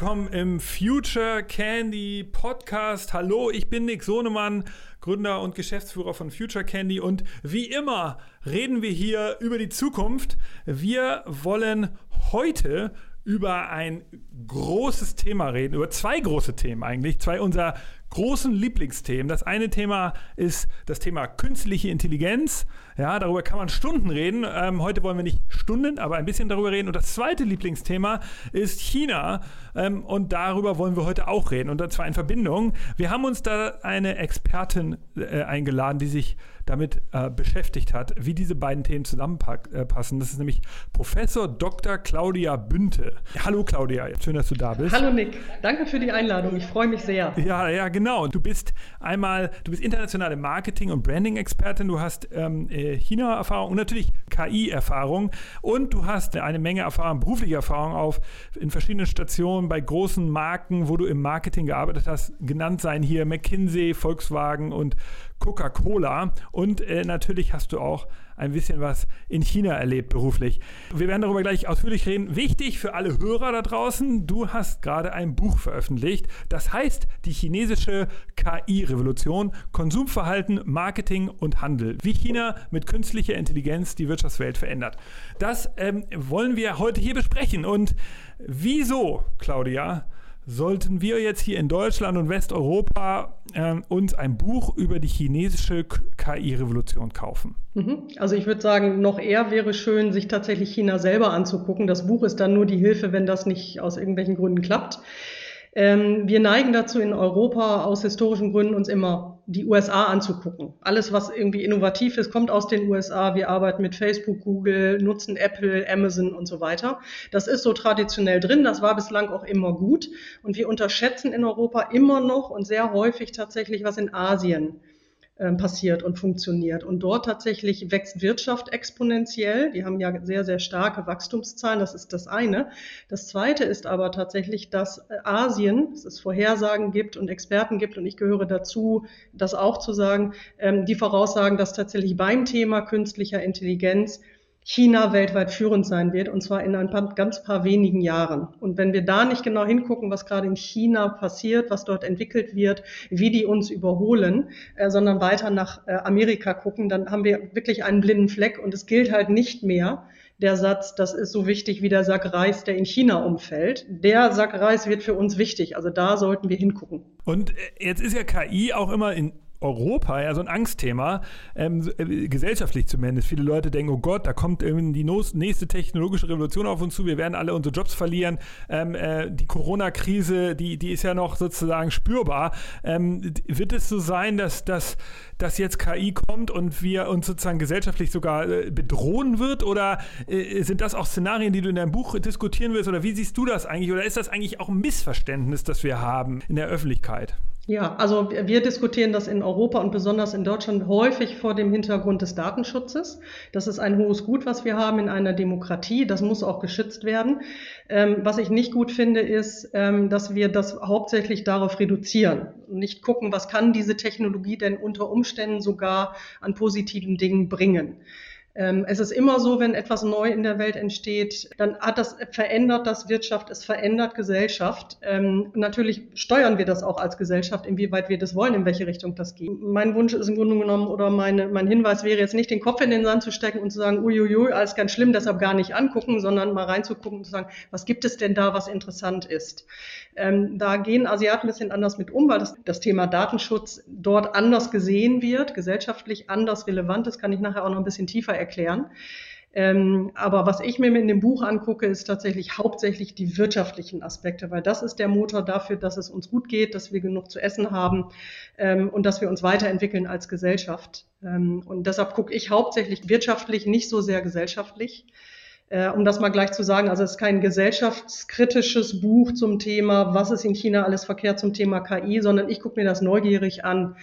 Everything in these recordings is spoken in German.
Willkommen im Future Candy Podcast. Hallo, ich bin Nick Sonemann, Gründer und Geschäftsführer von Future Candy und wie immer reden wir hier über die Zukunft. Wir wollen heute über ein großes Thema reden, über zwei große Themen eigentlich, zwei unserer großen Lieblingsthemen. Das eine Thema ist das Thema künstliche Intelligenz. Ja, darüber kann man Stunden reden. Ähm, heute wollen wir nicht Stunden, aber ein bisschen darüber reden. Und das zweite Lieblingsthema ist China. Ähm, und darüber wollen wir heute auch reden. Und zwar in Verbindung. Wir haben uns da eine Expertin äh, eingeladen, die sich damit äh, beschäftigt hat, wie diese beiden Themen zusammenpassen. Äh, das ist nämlich Professor Dr. Claudia Bünte. Hallo Claudia, schön, dass du da bist. Hallo Nick, danke für die Einladung. Ich freue mich sehr. Ja, ja, genau. Du bist einmal, du bist internationale Marketing- und Branding-Expertin. Du hast ähm, äh, China-Erfahrung und natürlich KI-Erfahrung und du hast eine Menge Erfahrung, berufliche Erfahrung auf in verschiedenen Stationen bei großen Marken, wo du im Marketing gearbeitet hast. Genannt seien hier McKinsey, Volkswagen und Coca-Cola. Und äh, natürlich hast du auch ein bisschen was in China erlebt beruflich. Wir werden darüber gleich ausführlich reden. Wichtig für alle Hörer da draußen, du hast gerade ein Buch veröffentlicht. Das heißt die chinesische KI-Revolution, Konsumverhalten, Marketing und Handel. Wie China mit künstlicher Intelligenz die Wirtschaftswelt verändert. Das ähm, wollen wir heute hier besprechen. Und wieso, Claudia, sollten wir jetzt hier in Deutschland und Westeuropa äh, uns ein Buch über die chinesische KI-Revolution kaufen? Mhm. Also ich würde sagen, noch eher wäre schön, sich tatsächlich China selber anzugucken. Das Buch ist dann nur die Hilfe, wenn das nicht aus irgendwelchen Gründen klappt. Ähm, wir neigen dazu in Europa aus historischen Gründen uns immer die USA anzugucken. Alles, was irgendwie innovativ ist, kommt aus den USA. Wir arbeiten mit Facebook, Google, nutzen Apple, Amazon und so weiter. Das ist so traditionell drin. Das war bislang auch immer gut. Und wir unterschätzen in Europa immer noch und sehr häufig tatsächlich, was in Asien passiert und funktioniert. Und dort tatsächlich wächst Wirtschaft exponentiell. Die haben ja sehr, sehr starke Wachstumszahlen. Das ist das eine. Das zweite ist aber tatsächlich, dass äh, Asien, dass es Vorhersagen gibt und Experten gibt, und ich gehöre dazu, das auch zu sagen, ähm, die voraussagen, dass tatsächlich beim Thema künstlicher Intelligenz China weltweit führend sein wird, und zwar in ein paar, ganz paar wenigen Jahren. Und wenn wir da nicht genau hingucken, was gerade in China passiert, was dort entwickelt wird, wie die uns überholen, äh, sondern weiter nach äh, Amerika gucken, dann haben wir wirklich einen blinden Fleck und es gilt halt nicht mehr, der Satz, das ist so wichtig wie der Sack Reis, der in China umfällt. Der Sack Reis wird für uns wichtig. Also da sollten wir hingucken. Und äh, jetzt ist ja KI auch immer in Europa ja so ein Angstthema, ähm, äh, gesellschaftlich zumindest. Viele Leute denken, oh Gott, da kommt irgendwie die nächste technologische Revolution auf uns zu, wir werden alle unsere Jobs verlieren. Ähm, äh, die Corona-Krise, die, die ist ja noch sozusagen spürbar. Ähm, wird es so sein, dass, dass, dass jetzt KI kommt und wir uns sozusagen gesellschaftlich sogar äh, bedrohen wird? Oder äh, sind das auch Szenarien, die du in deinem Buch diskutieren willst? Oder wie siehst du das eigentlich? Oder ist das eigentlich auch ein Missverständnis, das wir haben in der Öffentlichkeit? Ja, also wir diskutieren das in Europa und besonders in Deutschland häufig vor dem Hintergrund des Datenschutzes. Das ist ein hohes Gut, was wir haben in einer Demokratie. Das muss auch geschützt werden. Ähm, was ich nicht gut finde, ist, ähm, dass wir das hauptsächlich darauf reduzieren nicht gucken, was kann diese Technologie denn unter Umständen sogar an positiven Dingen bringen. Ähm, es ist immer so, wenn etwas neu in der Welt entsteht, dann hat das verändert das Wirtschaft, es verändert Gesellschaft. Ähm, natürlich steuern wir das auch als Gesellschaft, inwieweit wir das wollen, in welche Richtung das geht. Mein Wunsch ist im Grunde genommen oder meine, mein Hinweis wäre jetzt nicht den Kopf in den Sand zu stecken und zu sagen, uiuiui, alles ganz schlimm, deshalb gar nicht angucken, sondern mal reinzugucken und zu sagen, was gibt es denn da, was interessant ist. Ähm, da gehen Asiaten ein bisschen anders mit um, weil das, das Thema Datenschutz dort anders gesehen wird, gesellschaftlich anders relevant ist, kann ich nachher auch noch ein bisschen tiefer erklären. Ähm, aber was ich mir in dem Buch angucke, ist tatsächlich hauptsächlich die wirtschaftlichen Aspekte, weil das ist der Motor dafür, dass es uns gut geht, dass wir genug zu essen haben ähm, und dass wir uns weiterentwickeln als Gesellschaft. Ähm, und deshalb gucke ich hauptsächlich wirtschaftlich, nicht so sehr gesellschaftlich. Äh, um das mal gleich zu sagen, also es ist kein gesellschaftskritisches Buch zum Thema, was ist in China alles verkehrt zum Thema KI, sondern ich gucke mir das neugierig an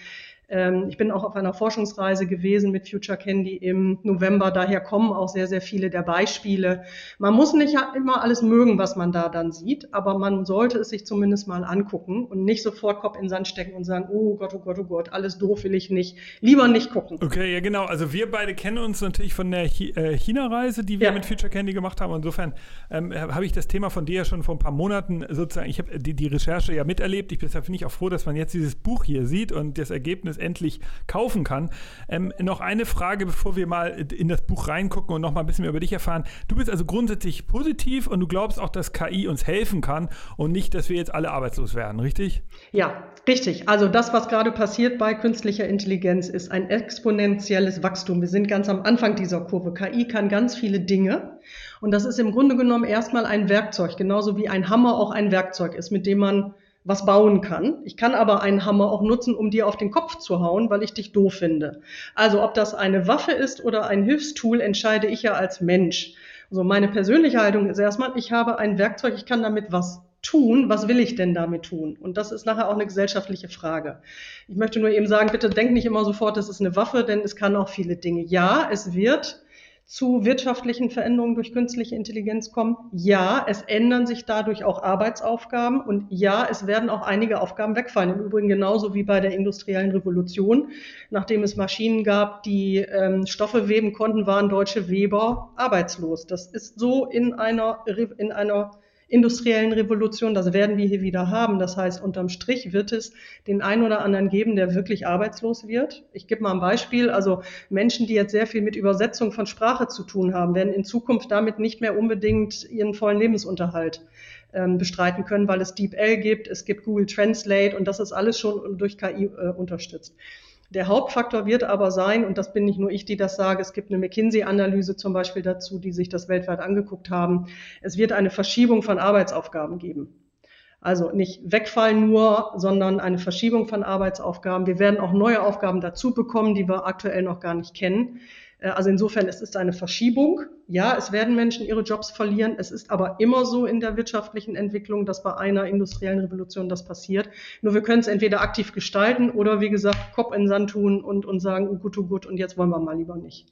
Ähm, ich bin auch auf einer Forschungsreise gewesen mit Future Candy im November. Daher kommen auch sehr, sehr viele der Beispiele. Man muss nicht immer alles mögen, was man da dann sieht, aber man sollte es sich zumindest mal angucken und nicht sofort Kopf in den Sand stecken und sagen, oh Gott, oh Gott, oh Gott, alles doof will ich nicht. Lieber nicht gucken. Okay, ja genau. Also wir beide kennen uns natürlich von der äh, China-Reise, die wir ja. mit Future Candy gemacht haben. Insofern ähm, habe ich das Thema von dir ja schon vor ein paar Monaten sozusagen, ich habe die, die Recherche ja miterlebt. Ich bin deshalb finde ich auch froh, dass man jetzt dieses Buch hier sieht und das Ergebnis endlich kaufen kann. Ähm, noch eine Frage, bevor wir mal in das Buch reingucken und noch mal ein bisschen mehr über dich erfahren. Du bist also grundsätzlich positiv und du glaubst auch, dass KI uns helfen kann und nicht, dass wir jetzt alle arbeitslos werden, richtig? Ja, richtig. Also das, was gerade passiert bei künstlicher Intelligenz, ist ein exponentielles Wachstum. Wir sind ganz am Anfang dieser Kurve. KI kann ganz viele Dinge. Und das ist im Grunde genommen erstmal ein Werkzeug, genauso wie ein Hammer auch ein Werkzeug ist, mit dem man was bauen kann. Ich kann aber einen Hammer auch nutzen, um dir auf den Kopf zu hauen, weil ich dich doof finde. Also ob das eine Waffe ist oder ein Hilfstool, entscheide ich ja als Mensch. Also meine persönliche Haltung ist erstmal, ich habe ein Werkzeug, ich kann damit was tun, was will ich denn damit tun? Und das ist nachher auch eine gesellschaftliche Frage. Ich möchte nur eben sagen, bitte denk nicht immer sofort, das ist eine Waffe, denn es kann auch viele Dinge. Ja, es wird zu wirtschaftlichen Veränderungen durch künstliche Intelligenz kommen. Ja, es ändern sich dadurch auch Arbeitsaufgaben und ja, es werden auch einige Aufgaben wegfallen. Im Übrigen genauso wie bei der industriellen Revolution. Nachdem es Maschinen gab, die ähm, Stoffe weben konnten, waren deutsche Weber arbeitslos. Das ist so in einer, in einer industriellen Revolution. Das werden wir hier wieder haben. Das heißt, unterm Strich wird es den einen oder anderen geben, der wirklich arbeitslos wird. Ich gebe mal ein Beispiel. Also Menschen, die jetzt sehr viel mit Übersetzung von Sprache zu tun haben, werden in Zukunft damit nicht mehr unbedingt ihren vollen Lebensunterhalt ähm, bestreiten können, weil es DeepL gibt, es gibt Google Translate und das ist alles schon durch KI äh, unterstützt. Der Hauptfaktor wird aber sein, und das bin nicht nur ich, die das sage, es gibt eine McKinsey-Analyse zum Beispiel dazu, die sich das weltweit angeguckt haben, es wird eine Verschiebung von Arbeitsaufgaben geben. Also nicht wegfallen nur, sondern eine Verschiebung von Arbeitsaufgaben. Wir werden auch neue Aufgaben dazu bekommen, die wir aktuell noch gar nicht kennen. Äh, also insofern, es ist eine Verschiebung. Ja, es werden Menschen ihre Jobs verlieren. Es ist aber immer so in der wirtschaftlichen Entwicklung, dass bei einer industriellen Revolution das passiert. Nur wir können es entweder aktiv gestalten oder wie gesagt, Kopf in den Sand tun und, und sagen, oh gut, oh gut, und jetzt wollen wir mal lieber nicht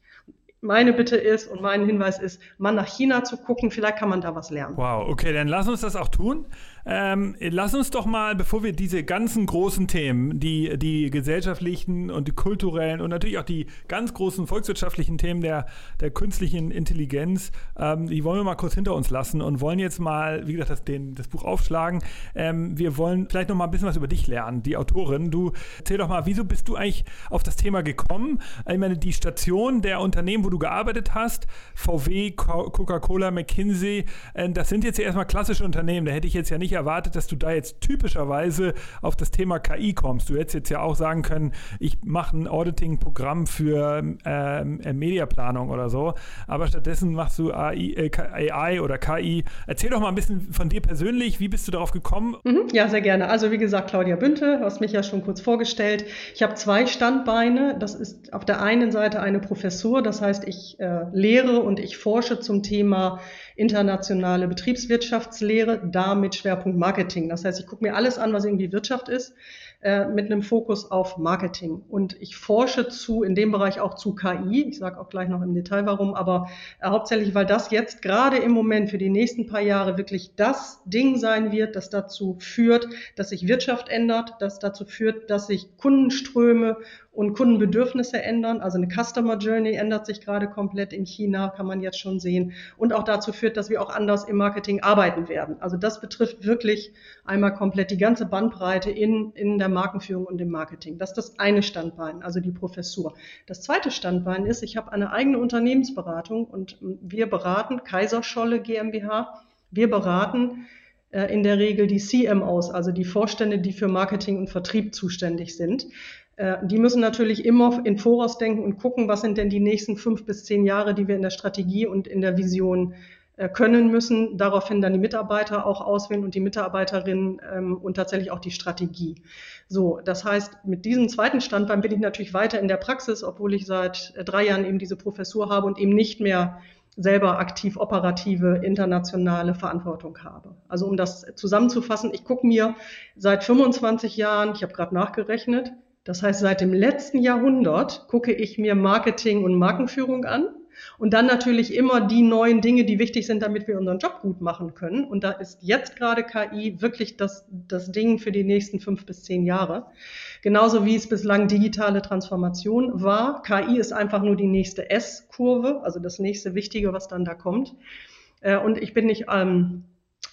meine Bitte ist und mein Hinweis ist, mal nach China zu gucken. Vielleicht kann man da was lernen. Wow, okay, dann lass uns das auch tun. Ähm, lass uns doch mal, bevor wir diese ganzen großen Themen, die, die gesellschaftlichen und die kulturellen und natürlich auch die ganz großen volkswirtschaftlichen Themen der, der künstlichen Intelligenz, ähm, die wollen wir mal kurz hinter uns lassen und wollen jetzt mal, wie gesagt, das, den, das Buch aufschlagen. Ähm, wir wollen vielleicht noch mal ein bisschen was über dich lernen, die Autorin. Du erzähl doch mal, wieso bist du eigentlich auf das Thema gekommen? Ich meine, die Station der Unternehmen, wo du gearbeitet hast, VW, Coca-Cola, McKinsey, äh, das sind jetzt ja erstmal klassische Unternehmen. Da hätte ich jetzt ja nicht erwartet, dass du da jetzt typischerweise auf das Thema KI kommst. Du hättest jetzt ja auch sagen können, ich mache ein Auditing-Programm für ähm, äh, Mediaplanung oder so, aber stattdessen machst du AI, äh, AI, oder KI. Erzähl doch mal ein bisschen von dir persönlich, wie bist du darauf gekommen? Mhm, ja, sehr gerne. Also wie gesagt, Claudia Bünte, hast mich ja schon kurz vorgestellt. Ich habe zwei Standbeine. Das ist auf der einen Seite eine Professur, das heißt, ich äh, lehre und ich forsche zum Thema internationale Betriebswirtschaftslehre, da mit Schwerpunkt Marketing. Das heißt, ich gucke mir alles an, was irgendwie Wirtschaft ist, äh, mit einem Fokus auf Marketing. Und ich forsche zu, in dem Bereich auch zu KI. Ich sage auch gleich noch im Detail warum, aber äh, hauptsächlich, weil das jetzt gerade im Moment für die nächsten paar Jahre wirklich das Ding sein wird, das dazu führt, dass sich Wirtschaft ändert, das dazu führt, dass sich Kundenströme und Kundenbedürfnisse ändern. Also eine Customer Journey ändert sich gerade komplett in China, kann man jetzt schon sehen. Und auch dazu führt, dass wir auch anders im Marketing arbeiten werden. Also das betrifft wirklich einmal komplett die ganze Bandbreite in, in der Markenführung und im Marketing. Das ist das eine Standbein, also die Professur. Das zweite Standbein ist, ich habe eine eigene Unternehmensberatung und wir beraten Kaiserscholle GmbH. Wir beraten äh, in der Regel die CMOs, also die Vorstände, die für Marketing und Vertrieb zuständig sind. Äh, die müssen natürlich immer in Voraus denken und gucken, was sind denn die nächsten fünf bis zehn Jahre, die wir in der Strategie und in der Vision können müssen. Daraufhin dann die Mitarbeiter auch auswählen und die Mitarbeiterinnen ähm, und tatsächlich auch die Strategie. So, das heißt, mit diesem zweiten Standbein bin ich natürlich weiter in der Praxis, obwohl ich seit äh, drei Jahren eben diese Professur habe und eben nicht mehr selber aktiv operative internationale Verantwortung habe. Also um das zusammenzufassen, ich gucke mir seit 25 Jahren, ich habe gerade nachgerechnet, Das heißt, seit dem letzten Jahrhundert gucke ich mir Marketing und Markenführung an und dann natürlich immer die neuen Dinge, die wichtig sind, damit wir unseren Job gut machen können. Und da ist jetzt gerade KI wirklich das, das Ding für die nächsten fünf bis zehn Jahre. Genauso wie es bislang digitale Transformation war. KI ist einfach nur die nächste S-Kurve, also das nächste Wichtige, was dann da kommt. Äh, und ich bin nicht ähm,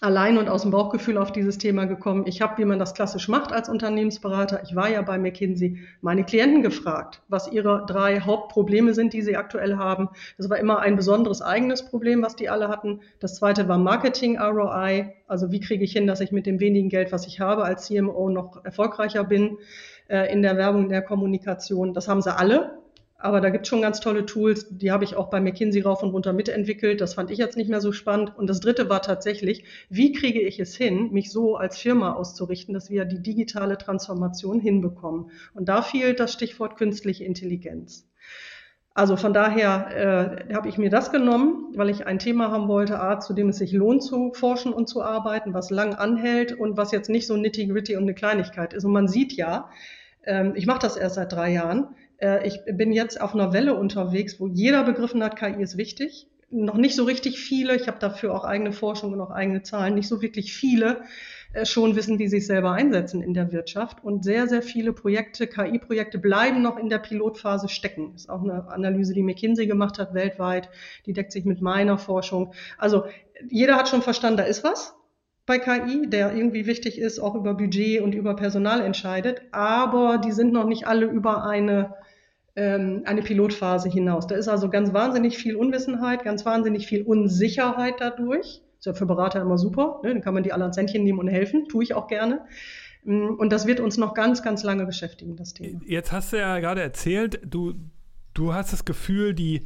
allein und aus dem Bauchgefühl auf dieses Thema gekommen. Ich habe, wie man das klassisch macht als Unternehmensberater, ich war ja bei McKinsey, meine Klienten gefragt, was ihre drei Hauptprobleme sind, die sie aktuell haben. Das war immer ein besonderes eigenes Problem, was die alle hatten. Das zweite war Marketing ROI, also wie kriege ich hin, dass ich mit dem wenigen Geld, was ich habe als CMO, noch erfolgreicher bin äh, in der Werbung, in der Kommunikation. Das haben sie alle. Aber da gibt es schon ganz tolle Tools, die habe ich auch bei McKinsey rauf und runter mitentwickelt. Das fand ich jetzt nicht mehr so spannend. Und das dritte war tatsächlich, wie kriege ich es hin, mich so als Firma auszurichten, dass wir die digitale Transformation hinbekommen. Und da fiel das Stichwort künstliche Intelligenz. Also von daher äh, habe ich mir das genommen, weil ich ein Thema haben wollte, A, zu dem es sich lohnt zu forschen und zu arbeiten, was lang anhält und was jetzt nicht so nitty-gritty und eine Kleinigkeit ist. Und man sieht ja, ähm, ich mache das erst seit drei Jahren, ich bin jetzt auf einer Welle unterwegs, wo jeder begriffen hat, KI ist wichtig. Noch nicht so richtig viele, ich habe dafür auch eigene Forschung und auch eigene Zahlen, nicht so wirklich viele äh, schon wissen, wie sie sich selber einsetzen in der Wirtschaft. Und sehr, sehr viele Projekte, KI-Projekte bleiben noch in der Pilotphase stecken. Das ist auch eine Analyse, die McKinsey gemacht hat weltweit. Die deckt sich mit meiner Forschung. Also jeder hat schon verstanden, da ist was bei KI, der irgendwie wichtig ist, auch über Budget und über Personal entscheidet. Aber die sind noch nicht alle über eine ähm, eine Pilotphase hinaus. Da ist also ganz wahnsinnig viel Unwissenheit, ganz wahnsinnig viel Unsicherheit dadurch. Ist ja für Berater immer super, ne? dann kann man die alle ans Händchen nehmen und helfen, tue ich auch gerne. Mm, und das wird uns noch ganz, ganz lange beschäftigen, das Thema. Jetzt hast du ja gerade erzählt, du, du hast das Gefühl, die,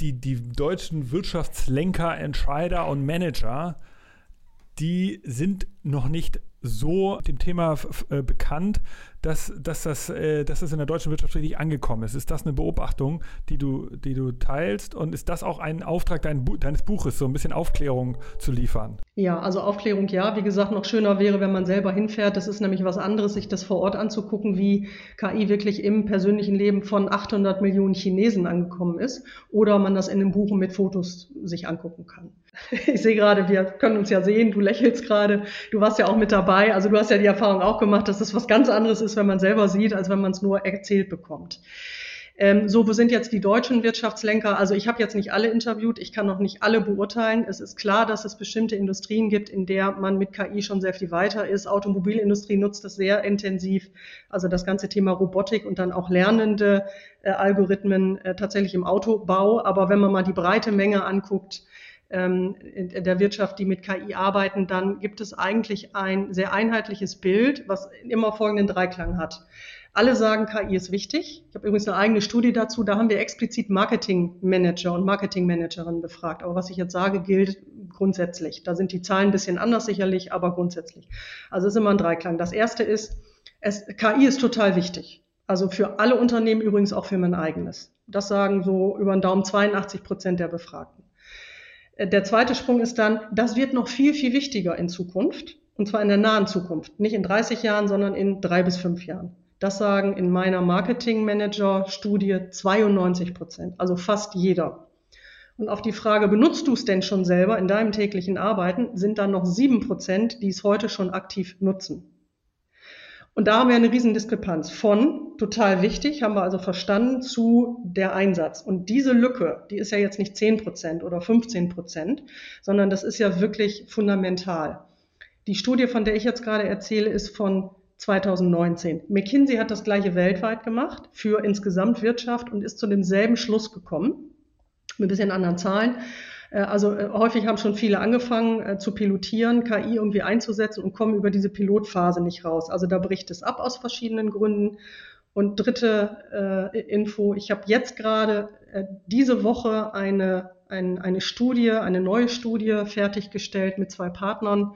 die, die deutschen Wirtschaftslenker, Entscheider und Manager, die sind noch nicht so dem Thema äh, bekannt, dass, dass, das, äh, dass das in der deutschen Wirtschaft richtig angekommen ist. Ist das eine Beobachtung, die du, die du teilst? Und ist das auch ein Auftrag dein Bu deines Buches, so ein bisschen Aufklärung zu liefern? Ja, also Aufklärung ja. Wie gesagt, noch schöner wäre, wenn man selber hinfährt. Das ist nämlich was anderes, sich das vor Ort anzugucken, wie KI wirklich im persönlichen Leben von 800 Millionen Chinesen angekommen ist. Oder man das in einem Buch mit Fotos sich angucken kann. Ich sehe gerade, wir können uns ja sehen, du lächelst gerade. Du warst ja auch mit dabei. Also du hast ja die Erfahrung auch gemacht, dass das was ganz anderes ist, wenn man selber sieht, als wenn man es nur erzählt bekommt. Ähm, so, wo sind jetzt die deutschen Wirtschaftslenker? Also ich habe jetzt nicht alle interviewt, ich kann noch nicht alle beurteilen. Es ist klar, dass es bestimmte Industrien gibt, in der man mit KI schon sehr viel weiter ist. Automobilindustrie nutzt das sehr intensiv. Also das ganze Thema Robotik und dann auch lernende äh, Algorithmen äh, tatsächlich im Autobau. Aber wenn man mal die breite Menge anguckt, ähm, in der Wirtschaft, die mit KI arbeiten, dann gibt es eigentlich ein sehr einheitliches Bild, was immer folgenden Dreiklang hat. Alle sagen, KI ist wichtig. Ich habe übrigens eine eigene Studie dazu. Da haben wir explizit Marketingmanager und Marketingmanagerinnen befragt. Aber was ich jetzt sage, gilt grundsätzlich. Da sind die Zahlen ein bisschen anders sicherlich, aber grundsätzlich. Also es ist immer ein Dreiklang. Das erste ist, es, KI ist total wichtig. Also für alle Unternehmen übrigens auch für mein eigenes. Das sagen so über den Daumen 82 Prozent der Befragten. Der zweite Sprung ist dann, das wird noch viel, viel wichtiger in Zukunft. Und zwar in der nahen Zukunft. Nicht in 30 Jahren, sondern in drei bis fünf Jahren. Das sagen in meiner Marketing Manager Studie 92 Prozent, also fast jeder. Und auf die Frage, benutzt du es denn schon selber in deinem täglichen Arbeiten, sind dann noch sieben Prozent, die es heute schon aktiv nutzen. Und da haben wir eine riesen Diskrepanz von total wichtig, haben wir also verstanden, zu der Einsatz. Und diese Lücke, die ist ja jetzt nicht 10 Prozent oder 15 Prozent, sondern das ist ja wirklich fundamental. Die Studie, von der ich jetzt gerade erzähle, ist von 2019. McKinsey hat das gleiche weltweit gemacht für insgesamt Wirtschaft und ist zu demselben Schluss gekommen, mit ein bisschen anderen Zahlen. Äh, also äh, häufig haben schon viele angefangen äh, zu pilotieren, KI irgendwie einzusetzen und kommen über diese Pilotphase nicht raus. Also da bricht es ab aus verschiedenen Gründen. Und dritte äh, Info, ich habe jetzt gerade äh, diese Woche eine, ein, eine Studie, eine neue Studie fertiggestellt mit zwei Partnern,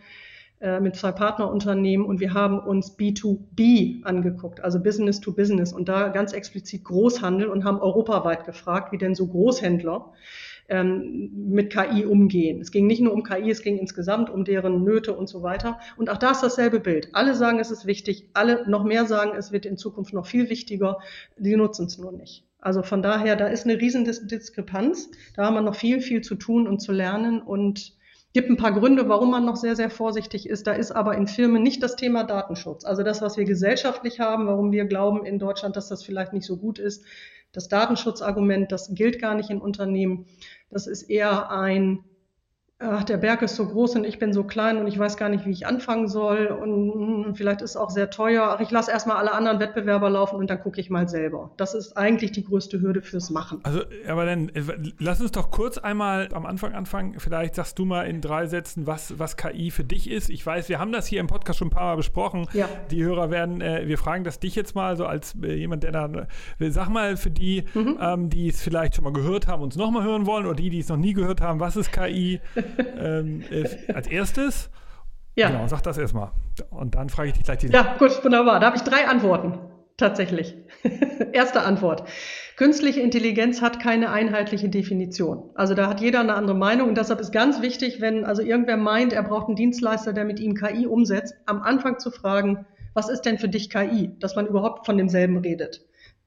äh, mit zwei Partnerunternehmen und wir haben uns B2B angeguckt, also Business to Business und da ganz explizit Großhandel und haben europaweit gefragt, wie denn so Großhändler ähm, mit KI umgehen. Es ging nicht nur um KI, es ging insgesamt um deren Nöte und so weiter. Und auch da ist dasselbe Bild. Alle sagen, es ist wichtig, alle noch mehr sagen, es wird in Zukunft noch viel wichtiger. Die nutzen es nur nicht. Also von daher, da ist eine riesen Diskrepanz. Da haben wir noch viel, viel zu tun und zu lernen und gibt ein paar Gründe, warum man noch sehr, sehr vorsichtig ist. Da ist aber in Firmen nicht das Thema Datenschutz. Also das, was wir gesellschaftlich haben, warum wir glauben in Deutschland, dass das vielleicht nicht so gut ist. Das Datenschutzargument, das gilt gar nicht in Unternehmen. Das ist eher ein ach, der Berg ist so groß und ich bin so klein und ich weiß gar nicht, wie ich anfangen soll und hm, vielleicht ist es auch sehr teuer. Ach, ich lasse erstmal alle anderen Wettbewerber laufen und dann gucke ich mal selber. Das ist eigentlich die größte Hürde fürs Machen. Also, aber dann äh, lass uns doch kurz einmal am Anfang anfangen. Vielleicht sagst du mal in drei Sätzen, was, was KI für dich ist. Ich weiß, wir haben das hier im Podcast schon ein paar Mal besprochen. Ja. Die Hörer werden, äh, wir fragen das dich jetzt mal so als äh, jemand, der da, äh, sag mal für die, mhm. ähm, die es vielleicht schon mal gehört haben, uns nochmal hören wollen oder die, die es noch nie gehört haben, was ist KI? ähm, äh, als erstes. Ja. Genau, sag das erstmal. Und dann frage ich dich gleich die. Ja, gut, wunderbar. Da habe ich drei Antworten. Tatsächlich. Erste Antwort. Künstliche Intelligenz hat keine einheitliche Definition. Also da hat jeder eine andere Meinung und deshalb ist ganz wichtig, wenn also irgendwer meint, er braucht einen Dienstleister, der mit ihm KI umsetzt, am Anfang zu fragen, was ist denn für dich KI, dass man überhaupt von demselben redet.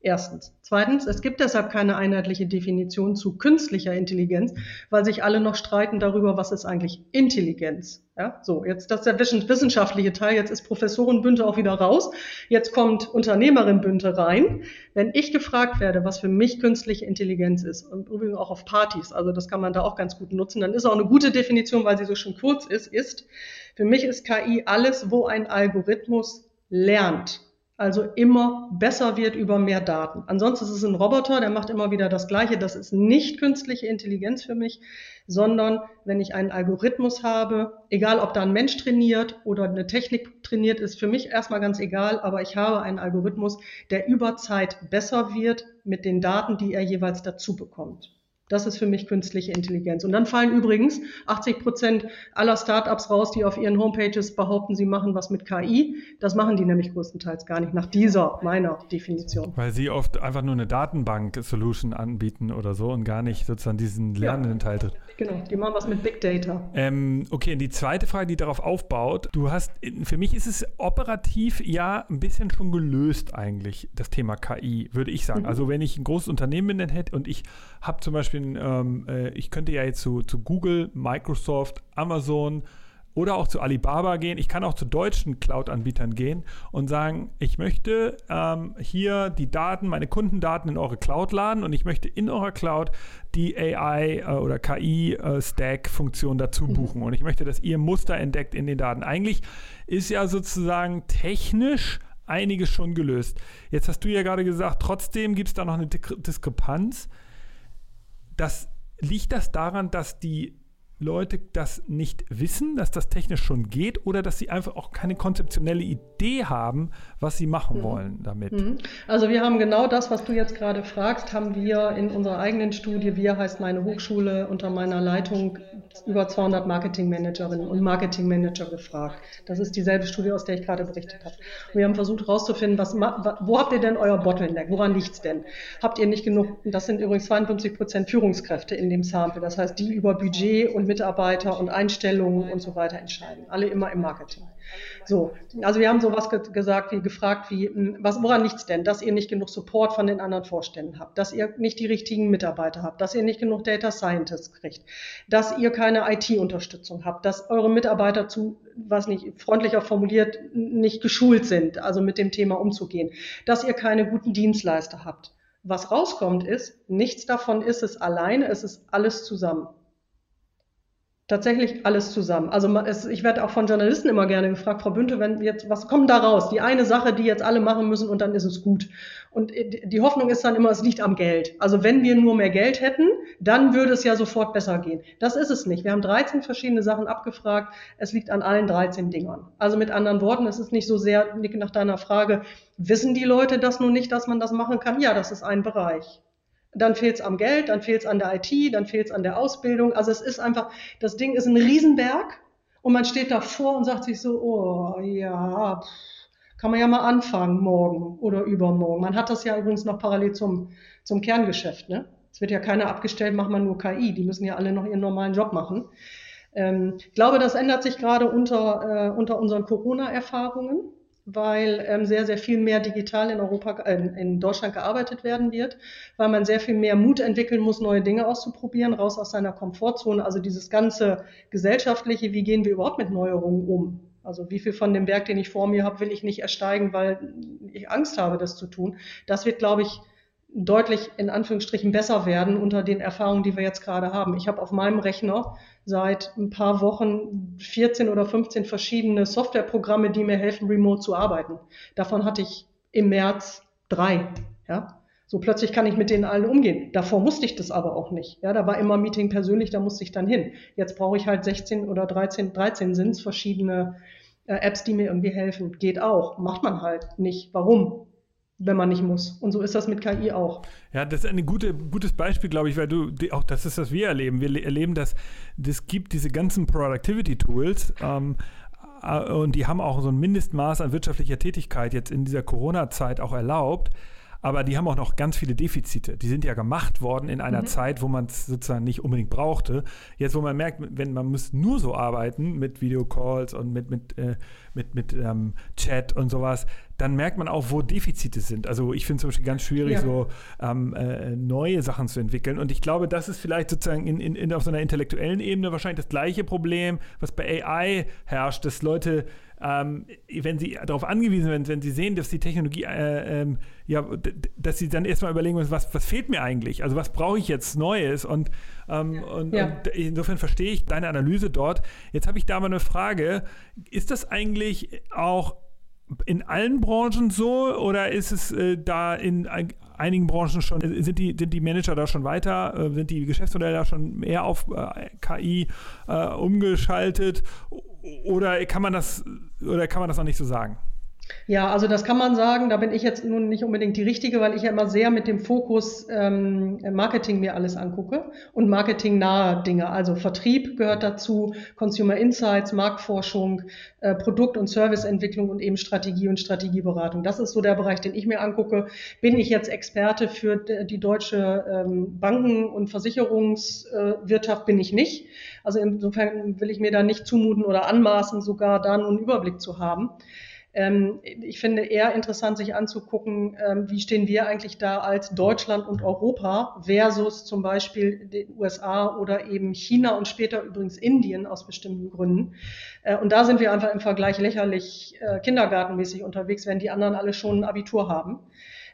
Erstens. Zweitens, es gibt deshalb keine einheitliche Definition zu künstlicher Intelligenz, weil sich alle noch streiten darüber, was ist eigentlich Intelligenz. Ja, so, jetzt das ist der wissenschaftliche Teil. Jetzt ist Professorin Bünte auch wieder raus. Jetzt kommt Unternehmerin Bünte rein. Wenn ich gefragt werde, was für mich künstliche Intelligenz ist, und übrigens auch auf Partys, also das kann man da auch ganz gut nutzen, dann ist auch eine gute Definition, weil sie so schön kurz ist, ist, für mich ist KI alles, wo ein Algorithmus lernt also immer besser wird über mehr Daten. Ansonsten ist es ein Roboter, der macht immer wieder das Gleiche. Das ist nicht künstliche Intelligenz für mich, sondern wenn ich einen Algorithmus habe, egal ob da ein Mensch trainiert oder eine Technik trainiert, ist für mich erstmal ganz egal, aber ich habe einen Algorithmus, der über Zeit besser wird mit den Daten, die er jeweils dazu bekommt. Das ist für mich künstliche Intelligenz. Und dann fallen übrigens 80 Prozent aller Startups raus, die auf ihren Homepages behaupten, sie machen was mit KI. Das machen die nämlich größtenteils gar nicht nach dieser meiner Definition. Weil sie oft einfach nur eine Datenbank-Solution anbieten oder so und gar nicht sozusagen diesen lernenden ja, Teil drin. Genau, die machen was mit Big Data. Ähm, okay, und die zweite Frage, die darauf aufbaut, du hast, für mich ist es operativ ja ein bisschen schon gelöst eigentlich, das Thema KI, würde ich sagen. Mhm. Also wenn ich ein großes Unternehmen bin hätte und ich habe zum Beispiel Beispiel, ähm, äh, ich könnte ja jetzt zu, zu Google, Microsoft, Amazon oder auch zu Alibaba gehen. Ich kann auch zu deutschen Cloud-Anbietern gehen und sagen, ich möchte ähm, hier die Daten, meine Kundendaten in eure Cloud laden und ich möchte in eurer Cloud die AI äh, oder KI-Stack-Funktion äh, dazu mhm. buchen. Und ich möchte, dass ihr Muster entdeckt in den Daten. Eigentlich ist ja sozusagen technisch einiges schon gelöst. Jetzt hast du ja gerade gesagt, trotzdem gibt es da noch eine Diskrepanz das, liegt das daran, dass die Leute das nicht wissen, dass das technisch schon geht oder dass sie einfach auch keine konzeptionelle Idee haben, was sie machen mhm. wollen damit? Mhm. Also wir haben genau das, was du jetzt gerade fragst, haben wir in unserer eigenen Studie, wir heißt meine Hochschule unter meiner Leitung über 200 Marketingmanagerinnen und Marketingmanager gefragt. Das ist dieselbe Studie, aus der ich gerade berichtet habe. wir haben versucht herauszufinden, was, wo habt ihr denn euer Bottleneck? Woran liegt es denn? Habt ihr nicht genug, das sind übrigens 52 Prozent Führungskräfte in dem Sample, das heißt, die über Budget und Mitarbeiter und Einstellungen und so weiter entscheiden. Alle immer im Marketing. So, also wir haben sowas ge gesagt, wie gefragt, wie, hm, was, woran liegt es denn, dass ihr nicht genug Support von den anderen Vorständen habt, dass ihr nicht die richtigen Mitarbeiter habt, dass ihr nicht genug Data Scientists kriegt, dass ihr keine IT-Unterstützung habt, dass eure Mitarbeiter zu, was nicht freundlicher formuliert, nicht geschult sind, also mit dem Thema umzugehen, dass ihr keine guten Dienstleister habt. Was rauskommt ist, nichts davon ist es alleine, es ist alles zusammen. Tatsächlich alles zusammen. Also es, ich werde auch von Journalisten immer gerne gefragt, Frau Bünte, wenn jetzt, was kommt da raus? Die eine Sache, die jetzt alle machen müssen und dann ist es gut. Und äh, die Hoffnung ist dann immer, es liegt am Geld. Also wenn wir nur mehr Geld hätten, dann würde es ja sofort besser gehen. Das ist es nicht. Wir haben 13 verschiedene Sachen abgefragt. Es liegt an allen 13 Dingern. Also mit anderen Worten, es ist nicht so sehr, Nick, nach deiner Frage, wissen die Leute das nun nicht, dass man das machen kann? Ja, das ist ein Bereich dann fehlt es am Geld, dann fehlt es an der IT, dann fehlt es an der Ausbildung. Also es ist einfach, das Ding ist ein Riesenberg und man steht davor und sagt sich so, oh ja, kann man ja mal anfangen morgen oder übermorgen. Man hat das ja übrigens noch parallel zum, zum Kerngeschäft, ne? Es wird ja keiner abgestellt, macht man nur KI. Die müssen ja alle noch ihren normalen Job machen. Ähm, ich glaube, das ändert sich gerade unter, äh, unter unseren Corona-Erfahrungen, weil ähm, sehr, sehr viel mehr digital in Europa, äh, in Deutschland gearbeitet werden wird, weil man sehr viel mehr Mut entwickeln muss, neue Dinge auszuprobieren, raus aus seiner Komfortzone. Also dieses ganze gesellschaftliche, wie gehen wir überhaupt mit Neuerungen um? Also wie viel von dem Berg, den ich vor mir habe, will ich nicht ersteigen, weil ich Angst habe, das zu tun. Das wird, glaube ich, deutlich in Anführungsstrichen besser werden unter den Erfahrungen, die wir jetzt gerade haben. Ich habe auf meinem Rechner seit ein paar Wochen 14 oder 15 verschiedene Softwareprogramme, die mir helfen, remote zu arbeiten. Davon hatte ich im März drei. Ja? So plötzlich kann ich mit denen allen umgehen. Davor musste ich das aber auch nicht. Ja, da war immer Meeting persönlich, da musste ich dann hin. Jetzt brauche ich halt 16 oder 13, 13 sind es verschiedene äh, Apps, die mir irgendwie helfen. Geht auch. Macht man halt nicht. Warum? Wenn man nicht muss. Und so ist das mit KI auch. Ja, das ist ein gute, gutes Beispiel, glaube ich, weil du, auch das ist, was wir erleben. Wir erleben, dass es gibt diese ganzen Productivity-Tools ähm, äh, und die haben auch so ein Mindestmaß an wirtschaftlicher Tätigkeit jetzt in dieser Corona-Zeit auch erlaubt aber die haben auch noch ganz viele Defizite. Die sind ja gemacht worden in einer mhm. Zeit, wo man es sozusagen nicht unbedingt brauchte. Jetzt, wo man merkt, wenn man muss nur so arbeiten mit Videocalls und mit, mit, äh, mit, mit ähm, Chat und sowas, dann merkt man auch, wo Defizite sind. Also ich finde es zum Beispiel ganz schwierig, ja. so ähm, äh, neue Sachen zu entwickeln. Und ich glaube, das ist vielleicht sozusagen in, in, in, auf so einer intellektuellen Ebene wahrscheinlich das gleiche Problem, was bei AI herrscht, dass Leute ähm, wenn sie darauf angewiesen sind, wenn sie sehen, dass die Technologie, äh, ähm, ja, dass sie dann erstmal überlegen müssen, was, was fehlt mir eigentlich? Also was brauche ich jetzt Neues? Und, ähm, und, ja. und, insofern verstehe ich deine Analyse dort. Jetzt habe ich da mal eine Frage. Ist das eigentlich auch in allen Branchen so oder ist es äh, da in einigen Branchen schon, sind die, sind die Manager da schon weiter, äh, sind die Geschäftsmodelle da schon mehr auf äh, KI äh, umgeschaltet oder kann man das oder kann man das noch nicht so sagen? Ja, also das kann man sagen. Da bin ich jetzt nun nicht unbedingt die Richtige, weil ich ja immer sehr mit dem Fokus ähm, Marketing mir alles angucke und marketingnahe Dinge. Also Vertrieb gehört dazu, Consumer Insights, Marktforschung, äh, Produkt- und Serviceentwicklung und eben Strategie und Strategieberatung. Das ist so der Bereich, den ich mir angucke. Bin ich jetzt Experte für die deutsche ähm, Banken- und Versicherungswirtschaft? Bin ich nicht. Also insofern will ich mir da nicht zumuten oder anmaßen, sogar da einen Überblick zu haben. Ähm, ich finde eher interessant, sich anzugucken, ähm, wie stehen wir eigentlich da als Deutschland und Europa versus zum Beispiel den USA oder eben China und später übrigens Indien aus bestimmten Gründen. Äh, und da sind wir einfach im Vergleich lächerlich äh, kindergartenmäßig unterwegs, wenn die anderen alle schon ein Abitur haben.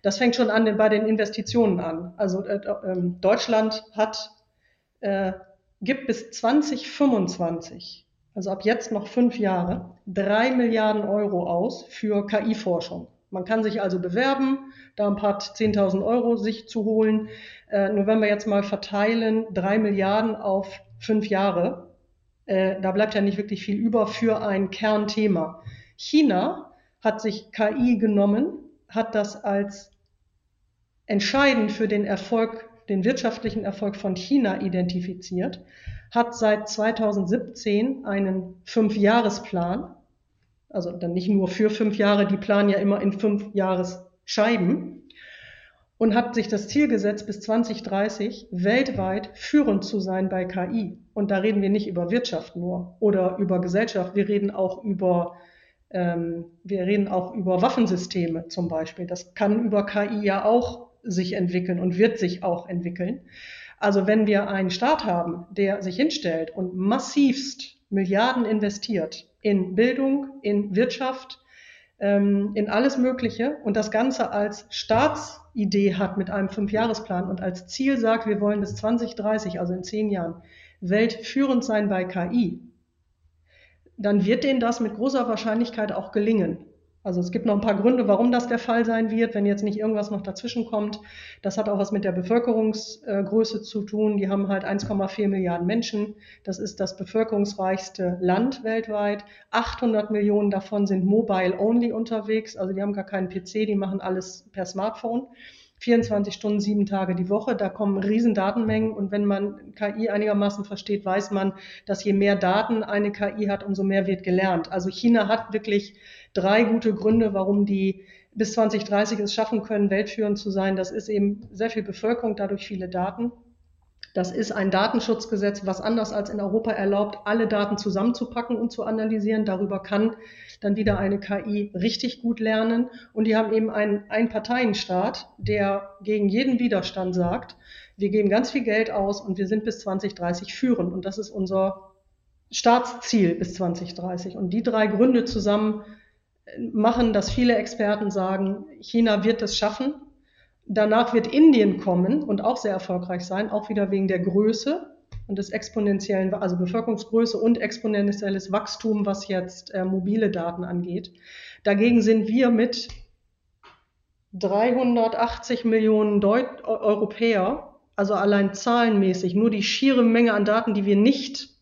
Das fängt schon an bei den Investitionen an. Also äh, ähm, Deutschland hat, äh, gibt bis 2025 also ab jetzt noch fünf Jahre, drei Milliarden Euro aus für KI-Forschung. Man kann sich also bewerben, da ein paar 10.000 Euro sich zu holen. Äh, nur wenn wir jetzt mal verteilen, drei Milliarden auf fünf Jahre, äh, da bleibt ja nicht wirklich viel über für ein Kernthema. China hat sich KI genommen, hat das als entscheidend für den Erfolg, den wirtschaftlichen Erfolg von China identifiziert hat seit 2017 einen Fünfjahresplan, also dann nicht nur für fünf Jahre, die planen ja immer in fünf Jahresscheiben und hat sich das Ziel gesetzt, bis 2030 weltweit führend zu sein bei KI. Und da reden wir nicht über Wirtschaft nur oder über Gesellschaft, wir reden auch über ähm, wir reden auch über Waffensysteme zum Beispiel. Das kann über KI ja auch sich entwickeln und wird sich auch entwickeln. Also wenn wir einen Staat haben, der sich hinstellt und massivst Milliarden investiert in Bildung, in Wirtschaft, ähm, in alles Mögliche und das Ganze als Staatsidee hat mit einem Fünfjahresplan und als Ziel sagt, wir wollen bis 2030, also in zehn Jahren, weltführend sein bei KI, dann wird denen das mit großer Wahrscheinlichkeit auch gelingen. Also es gibt noch ein paar Gründe, warum das der Fall sein wird, wenn jetzt nicht irgendwas noch dazwischen kommt. Das hat auch was mit der Bevölkerungsgröße zu tun. Die haben halt 1,4 Milliarden Menschen. Das ist das bevölkerungsreichste Land weltweit. 800 Millionen davon sind mobile only unterwegs. Also die haben gar keinen PC, die machen alles per Smartphone. 24 Stunden, sieben Tage die Woche. Da kommen riesen Datenmengen und wenn man KI einigermaßen versteht, weiß man, dass je mehr Daten eine KI hat, umso mehr wird gelernt. Also China hat wirklich drei gute Gründe, warum die bis 2030 es schaffen können, weltführend zu sein. Das ist eben sehr viel Bevölkerung, dadurch viele Daten. Das ist ein Datenschutzgesetz, was anders als in Europa erlaubt, alle Daten zusammenzupacken und zu analysieren. Darüber kann dann wieder eine KI richtig gut lernen. Und die haben eben einen Einparteienstaat, der gegen jeden Widerstand sagt, wir geben ganz viel Geld aus und wir sind bis 2030 führend. Und das ist unser Staatsziel bis 2030. Und die drei Gründe zusammen machen, dass viele Experten sagen, China wird es schaffen, Danach wird Indien kommen und auch sehr erfolgreich sein, auch wieder wegen der Größe und des exponentiellen, also Bevölkerungsgröße und exponentielles Wachstum, was jetzt äh, mobile Daten angeht. Dagegen sind wir mit 380 Millionen Deut Europäer, also allein zahlenmäßig, nur die schiere Menge an Daten, die wir nicht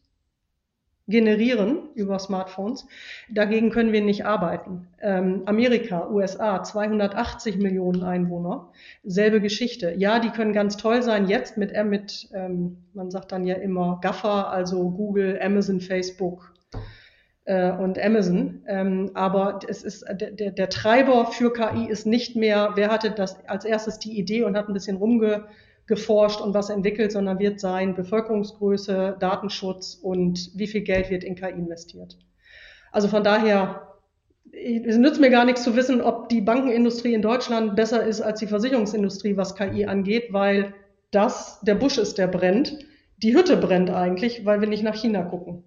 generieren über Smartphones. Dagegen können wir nicht arbeiten. Ähm, Amerika, USA, 280 Millionen Einwohner, selbe Geschichte. Ja, die können ganz toll sein jetzt mit, mit ähm, man sagt dann ja immer GAFA, also Google, Amazon, Facebook äh, und Amazon. Ähm, aber es ist der, der, der Treiber für KI ist nicht mehr, wer hatte das als erstes die Idee und hat ein bisschen rumge geforscht und was entwickelt, sondern wird sein Bevölkerungsgröße, Datenschutz und wie viel Geld wird in KI investiert. Also von daher, es nützt mir gar nichts zu wissen, ob die Bankenindustrie in Deutschland besser ist als die Versicherungsindustrie, was KI angeht, weil das der Busch ist, der brennt. Die Hütte brennt eigentlich, weil wir nicht nach China gucken.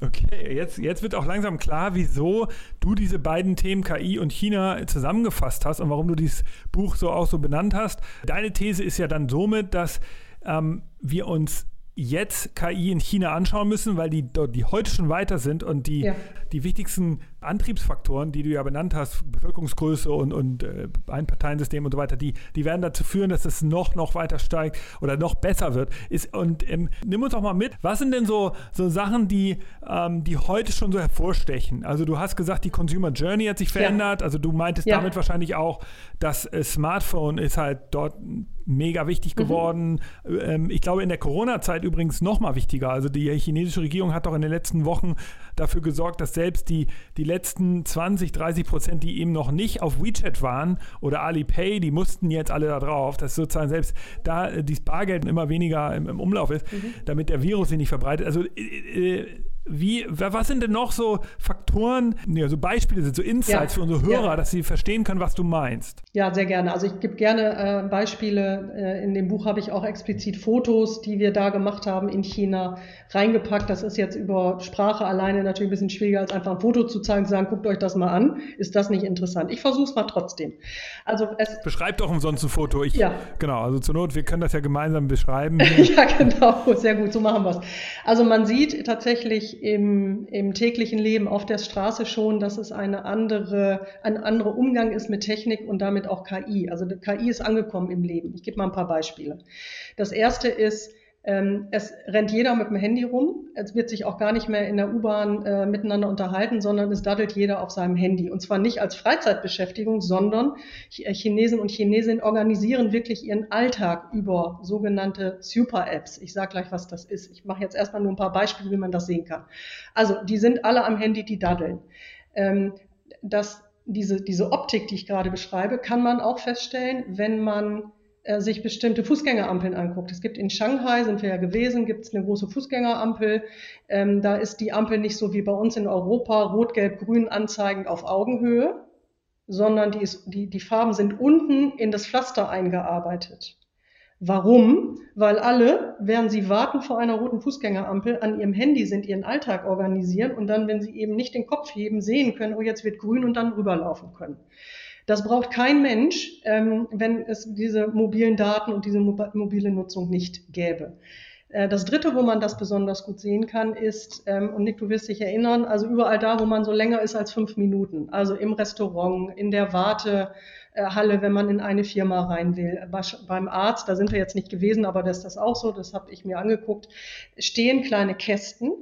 Okay, jetzt, jetzt wird auch langsam klar, wieso du diese beiden Themen KI und China zusammengefasst hast und warum du dieses Buch so auch so benannt hast. Deine These ist ja dann somit, dass ähm, wir uns jetzt KI in China anschauen müssen, weil die, die heute schon weiter sind und die, ja. die wichtigsten Antriebsfaktoren, die du ja benannt hast, Bevölkerungsgröße und, und äh, Einparteiensystem und so weiter, die, die werden dazu führen, dass es noch, noch weiter steigt oder noch besser wird. Ist, und ähm, nimm uns doch mal mit, was sind denn so, so Sachen, die, ähm, die heute schon so hervorstechen? Also du hast gesagt, die Consumer Journey hat sich verändert, ja. also du meintest ja. damit wahrscheinlich auch, das äh, Smartphone ist halt dort mega wichtig mhm. geworden. Mhm. Ähm, ich glaube, in der Corona-Zeit übrigens noch mal wichtiger. Also die chinesische Regierung hat doch in den letzten Wochen dafür gesorgt, dass selbst die, die letzten 20, 30 Prozent, die eben noch nicht auf WeChat waren oder Alipay, die mussten jetzt alle da drauf, dass sozusagen selbst da äh, dieses Bargeld immer weniger im, im Umlauf ist, mhm. damit der Virus sich nicht verbreitet. Also äh, äh wie, was sind denn noch so Faktoren, ja, so Beispiele sind, so Insights ja, für unsere Hörer, ja. dass sie verstehen können, was du meinst? Ja, sehr gerne. Also ich gebe gerne äh, Beispiele. Äh, in dem Buch habe ich auch explizit Fotos, die wir da gemacht haben in China, reingepackt. Das ist jetzt über Sprache alleine natürlich ein bisschen schwieriger, als einfach ein Foto zu zeigen und zu sagen, guckt euch das mal an. Ist das nicht interessant? Ich versuche es mal trotzdem. Also es Beschreibt doch umsonst ein Foto. Ich, ja. Genau, also zur Not, wir können das ja gemeinsam beschreiben. ja, genau. Sehr gut, so machen wir es. Also man sieht tatsächlich im, im täglichen Leben auf der Straße schon, dass es eine andere, ein anderer Umgang ist mit Technik und damit auch KI. Also KI ist angekommen im Leben. Ich gebe mal ein paar Beispiele. Das erste ist, es rennt jeder mit dem Handy rum. Es wird sich auch gar nicht mehr in der U-Bahn äh, miteinander unterhalten, sondern es daddelt jeder auf seinem Handy. Und zwar nicht als Freizeitbeschäftigung, sondern äh, Chinesen und Chinesinnen organisieren wirklich ihren Alltag über sogenannte Super-Apps. Ich sage gleich, was das ist. Ich mache jetzt erstmal nur ein paar Beispiele, wie man das sehen kann. Also, die sind alle am Handy, die daddeln. Ähm, das, diese, diese Optik, die ich gerade beschreibe, kann man auch feststellen, wenn man äh, sich bestimmte Fußgängerampeln anguckt. Es gibt in Shanghai, sind wir ja gewesen, gibt es eine große Fußgängerampel. Ähm, da ist die Ampel nicht so wie bei uns in Europa, rot, gelb, grün anzeigend auf Augenhöhe, sondern die, ist, die, die Farben sind unten in das Pflaster eingearbeitet. Warum? Weil alle, während sie warten vor einer roten Fußgängerampel, an ihrem Handy sind, ihren Alltag organisieren und dann, wenn sie eben nicht den Kopf heben, sehen können, oh, jetzt wird grün und dann rüberlaufen können. Das braucht kein Mensch, ähm, wenn es diese mobilen Daten und diese mobile Nutzung nicht gäbe. Äh, das dritte, wo man das besonders gut sehen kann, ist, ähm, und Nick, du wirst dich erinnern, also überall da, wo man so länger ist als fünf Minuten, also im Restaurant, in der Wartehalle, wenn man in eine Firma rein will, beim Arzt, da sind wir jetzt nicht gewesen, aber das ist das auch so, das habe ich mir angeguckt, stehen kleine Kästen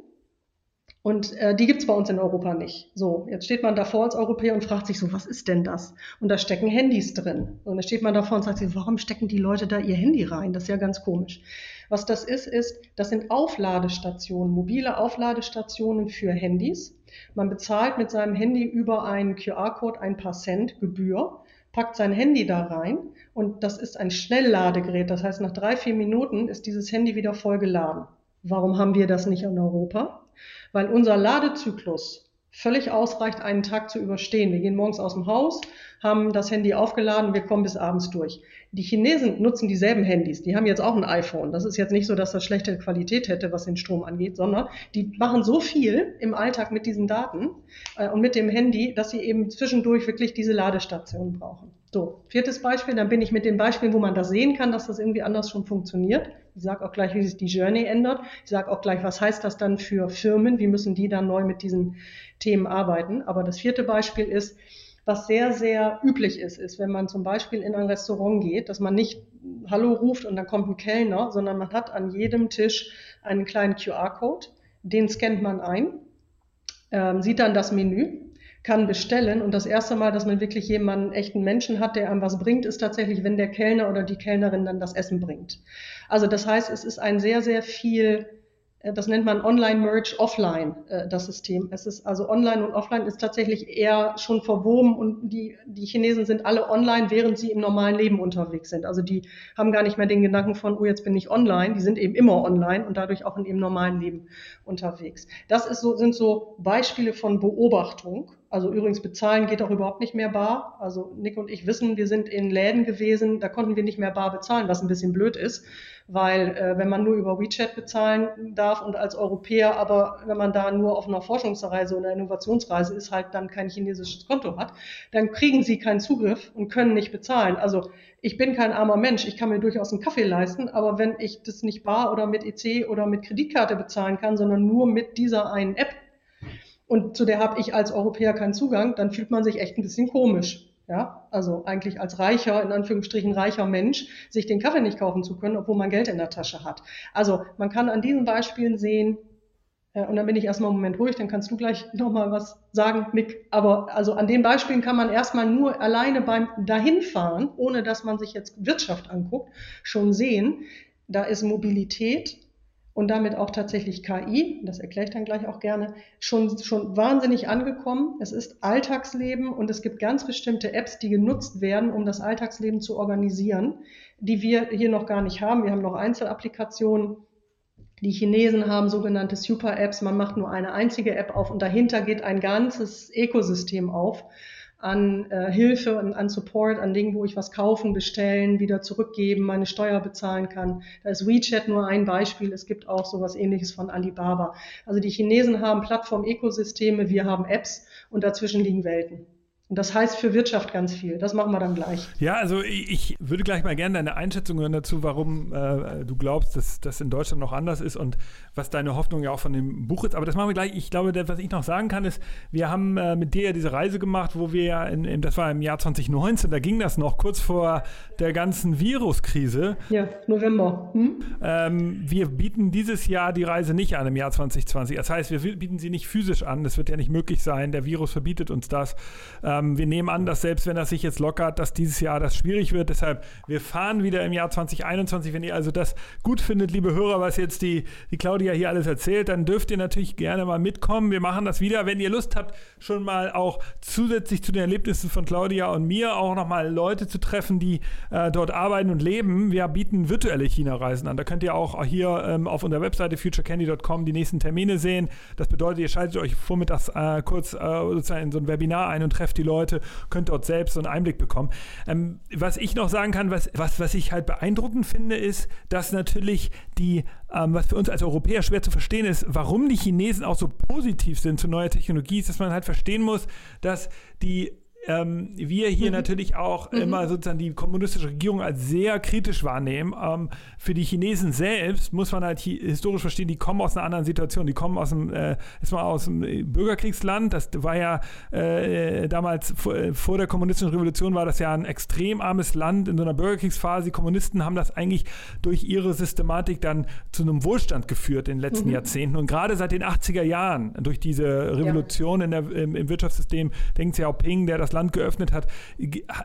Und äh, die gibt's bei uns in Europa nicht. So, jetzt steht man davor als Europäer und fragt sich so, was ist denn das? Und da stecken Handys drin. Und dann steht man davor und sagt sich, warum stecken die Leute da ihr Handy rein? Das ist ja ganz komisch. Was das ist, ist, das sind Aufladestationen, mobile Aufladestationen für Handys. Man bezahlt mit seinem Handy über einen QR-Code ein paar Cent Gebühr, packt sein Handy da rein und das ist ein Schnellladegerät. Das heißt, nach drei, vier Minuten ist dieses Handy wieder voll geladen. Warum haben wir das nicht in Europa? Weil unser Ladezyklus völlig ausreicht, einen Tag zu überstehen. Wir gehen morgens aus dem Haus, haben das Handy aufgeladen, wir kommen bis abends durch. Die Chinesen nutzen dieselben Handys. Die haben jetzt auch ein iPhone. Das ist jetzt nicht so, dass das schlechte Qualität hätte, was den Strom angeht, sondern die machen so viel im Alltag mit diesen Daten äh, und mit dem Handy, dass sie eben zwischendurch wirklich diese Ladestation brauchen. So, viertes Beispiel, dann bin ich mit den Beispielen, wo man das sehen kann, dass das irgendwie anders schon funktioniert. Ich sage auch gleich, wie sich die Journey ändert. Ich sage auch gleich, was heißt das dann für Firmen? Wie müssen die dann neu mit diesen Themen arbeiten? Aber das vierte Beispiel ist, was sehr, sehr üblich ist, ist, wenn man zum Beispiel in ein Restaurant geht, dass man nicht Hallo ruft und dann kommt ein Kellner, sondern man hat an jedem Tisch einen kleinen QR-Code, den scannt man ein, äh, sieht dann das Menü, kann bestellen und das erste Mal, dass man wirklich jemanden, echten Menschen hat, der einem was bringt, ist tatsächlich, wenn der Kellner oder die Kellnerin dann das Essen bringt. Also das heißt, es ist ein sehr, sehr viel äh, das nennt man Online-Merge Offline, äh, das System. Es ist also online und offline ist tatsächlich eher schon verwoben und die, die Chinesen sind alle online, während sie im normalen Leben unterwegs sind. Also die haben gar nicht mehr den Gedanken von, oh, jetzt bin ich online. Die sind eben immer online und dadurch auch in ihrem normalen Leben unterwegs. Das ist so, sind so Beispiele von Beobachtung. Also übrigens bezahlen geht auch überhaupt nicht mehr bar. Also Nick und ich wissen, wir sind in Läden gewesen, da konnten wir nicht mehr bar bezahlen, was ein bisschen blöd ist weil äh, wenn man nur über WeChat bezahlen darf und als Europäer, aber wenn man da nur auf einer Forschungsreise oder Innovationsreise ist, halt dann kein chinesisches Konto hat, dann kriegen sie keinen Zugriff und können nicht bezahlen. Also ich bin kein armer Mensch, ich kann mir durchaus einen Kaffee leisten, aber wenn ich das nicht bar oder mit EC oder mit Kreditkarte bezahlen kann, sondern nur mit dieser einen App, und zu der habe ich als Europäer keinen Zugang, dann fühlt man sich echt ein bisschen komisch. Ja, also eigentlich als reicher, in Anführungsstrichen reicher Mensch, sich den Kaffee nicht kaufen zu können, obwohl man Geld in der Tasche hat. Also man kann an diesen Beispielen sehen, äh, und dann bin ich erstmal einen Moment ruhig, dann kannst du gleich nochmal was sagen, Nick. Aber also an den Beispielen kann man erstmal nur alleine beim Dahinfahren, ohne dass man sich jetzt Wirtschaft anguckt, schon sehen, da ist Mobilität und damit auch tatsächlich KI, das erkläre ich dann gleich auch gerne, schon, schon wahnsinnig angekommen. Es ist Alltagsleben und es gibt ganz bestimmte Apps, die genutzt werden, um das Alltagsleben zu organisieren, die wir hier noch gar nicht haben. Wir haben noch Einzelapplikationen. Die Chinesen haben sogenannte Super-Apps. Man macht nur eine einzige App auf und dahinter geht ein ganzes Ökosystem auf an äh, Hilfe und an Support, an Dingen, wo ich was kaufen, bestellen, wieder zurückgeben, meine Steuer bezahlen kann. Da ist WeChat nur ein Beispiel. Es gibt auch sowas ähnliches von Alibaba. Also die Chinesen haben Plattform-Ökosysteme, wir haben Apps und dazwischen liegen Welten. Und das heißt für Wirtschaft ganz viel. Das machen wir dann gleich. Ja, also ich würde gleich mal gerne deine Einschätzung hören dazu, warum äh, du glaubst, dass das in Deutschland noch anders ist und was deine Hoffnung ja auch von dem Buch ist. Aber das machen wir gleich. Ich glaube, das, was ich noch sagen kann, ist, wir haben äh, mit dir ja diese Reise gemacht, wo wir ja, in, in, das war im Jahr 2019, da ging das noch kurz vor der ganzen Viruskrise. Ja, November. Hm? Ähm, wir bieten dieses Jahr die Reise nicht an im Jahr 2020. Das heißt, wir bieten sie nicht physisch an. Das wird ja nicht möglich sein. Der Virus verbietet uns das. Äh, ähm, wir nehmen an, dass selbst wenn das sich jetzt lockert, dass dieses Jahr das schwierig wird. Deshalb, wir fahren wieder im Jahr 2021. Wenn ihr also das gut findet, liebe Hörer, was jetzt die, die Claudia hier alles erzählt, dann dürft ihr natürlich gerne mal mitkommen. Wir machen das wieder. Wenn ihr Lust habt, schon mal auch zusätzlich zu den Erlebnissen von Claudia und mir auch nochmal Leute zu treffen, die äh, dort arbeiten und leben. Wir bieten virtuelle China-Reisen an. Da könnt ihr auch hier ähm, auf unserer Webseite futurecandy.com die nächsten Termine sehen. Das bedeutet, ihr schaltet euch vormittags äh, kurz äh, sozusagen in so ein Webinar ein und trefft die Leute, könnt dort selbst so einen Einblick bekommen. Ähm, was ich noch sagen kann, was, was, was ich halt beeindruckend finde, ist, dass natürlich die, ähm, was für uns als Europäer schwer zu verstehen ist, warum die Chinesen auch so positiv sind zu neuer Technologie, ist, dass man halt verstehen muss, dass die ähm, wir hier mhm. natürlich auch mhm. immer sozusagen die kommunistische Regierung als sehr kritisch wahrnehmen. Ähm, für die Chinesen selbst muss man halt historisch verstehen, die kommen aus einer anderen Situation. Die kommen aus dem, äh, erstmal aus dem Bürgerkriegsland. Das war ja äh, damals vor, äh, vor, der kommunistischen Revolution war das ja ein extrem armes Land in so einer Bürgerkriegsphase. Die Kommunisten haben das eigentlich durch ihre Systematik dann zu einem Wohlstand geführt in den letzten mhm. Jahrzehnten. Und gerade seit den 80er Jahren, durch diese Revolution ja. in der, im, im Wirtschaftssystem, Deng Xiaoping, der das Land geöffnet hat,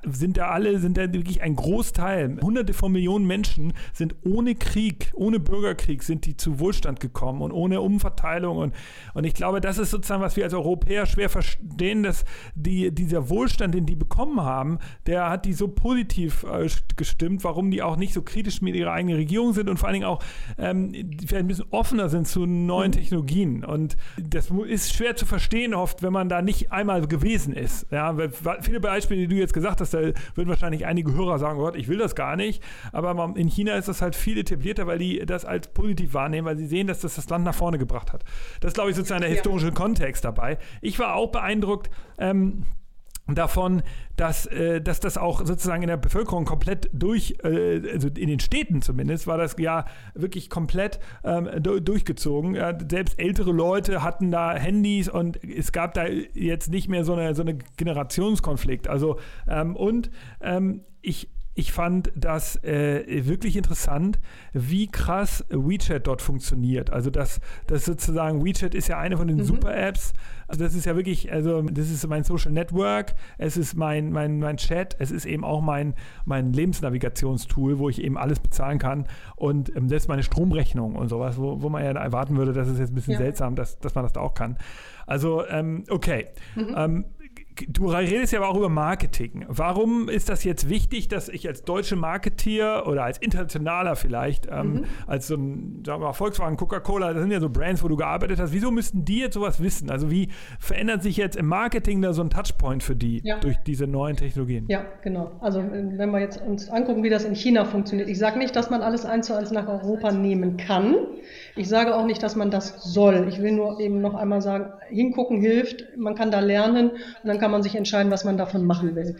sind da alle, sind da wirklich ein Großteil, hunderte von Millionen Menschen sind ohne Krieg, ohne Bürgerkrieg, sind die zu Wohlstand gekommen und ohne Umverteilung. Und, und ich glaube, das ist sozusagen, was wir als Europäer schwer verstehen, dass die, dieser Wohlstand, den die bekommen haben, der hat die so positiv äh, gestimmt, warum die auch nicht so kritisch mit ihrer eigenen Regierung sind und vor allen Dingen auch ähm, vielleicht ein bisschen offener sind zu neuen mhm. Technologien. Und das ist schwer zu verstehen oft, wenn man da nicht einmal gewesen ist. Ja, viele Beispiele, die du jetzt gesagt hast, da würden wahrscheinlich einige Hörer sagen, Gott, ich will das gar nicht. Aber in China ist das halt viel etablierter, weil die das als positiv wahrnehmen, weil sie sehen, dass das das Land nach vorne gebracht hat. Das ist, glaube ich, sozusagen der historische ja. Kontext dabei. Ich war auch beeindruckt, ähm, davon, dass, äh, dass das auch sozusagen in der Bevölkerung komplett durch, äh, also in den Städten zumindest, war das ja wirklich komplett ähm, durchgezogen. Ja, selbst ältere Leute hatten da Handys und es gab da jetzt nicht mehr so eine, so eine Generationskonflikt. Also ähm, und ähm, ich ich fand das äh, wirklich interessant, wie krass WeChat dort funktioniert. Also das, das sozusagen, WeChat ist ja eine von den mhm. Super-Apps. Also das ist ja wirklich, also das ist mein Social Network, es ist mein, mein, mein Chat, es ist eben auch mein, mein Lebensnavigationstool, wo ich eben alles bezahlen kann und ähm, selbst meine Stromrechnung und sowas, wo, wo man ja erwarten würde, das ist jetzt ein bisschen ja. seltsam, dass, dass man das da auch kann. Also, ähm, okay. Mhm. Ähm, du redest ja aber auch über Marketing. Warum ist das jetzt wichtig, dass ich als deutsche Marketeer oder als internationaler vielleicht, ähm, mhm. als so ein, sagen wir mal, Volkswagen, Coca-Cola, das sind ja so Brands, wo du gearbeitet hast, wieso müssten die jetzt sowas wissen? Also wie verändert sich jetzt im Marketing da so ein Touchpoint für die ja. durch diese neuen Technologien? Ja, genau. Also wenn wir jetzt uns angucken, wie das in China funktioniert. Ich sage nicht, dass man alles eins zu eins nach Europa nehmen kann. Ich sage auch nicht, dass man das soll. Ich will nur eben noch einmal sagen, hingucken hilft, man kann da lernen und dann kann man sich entscheiden, was man davon machen will.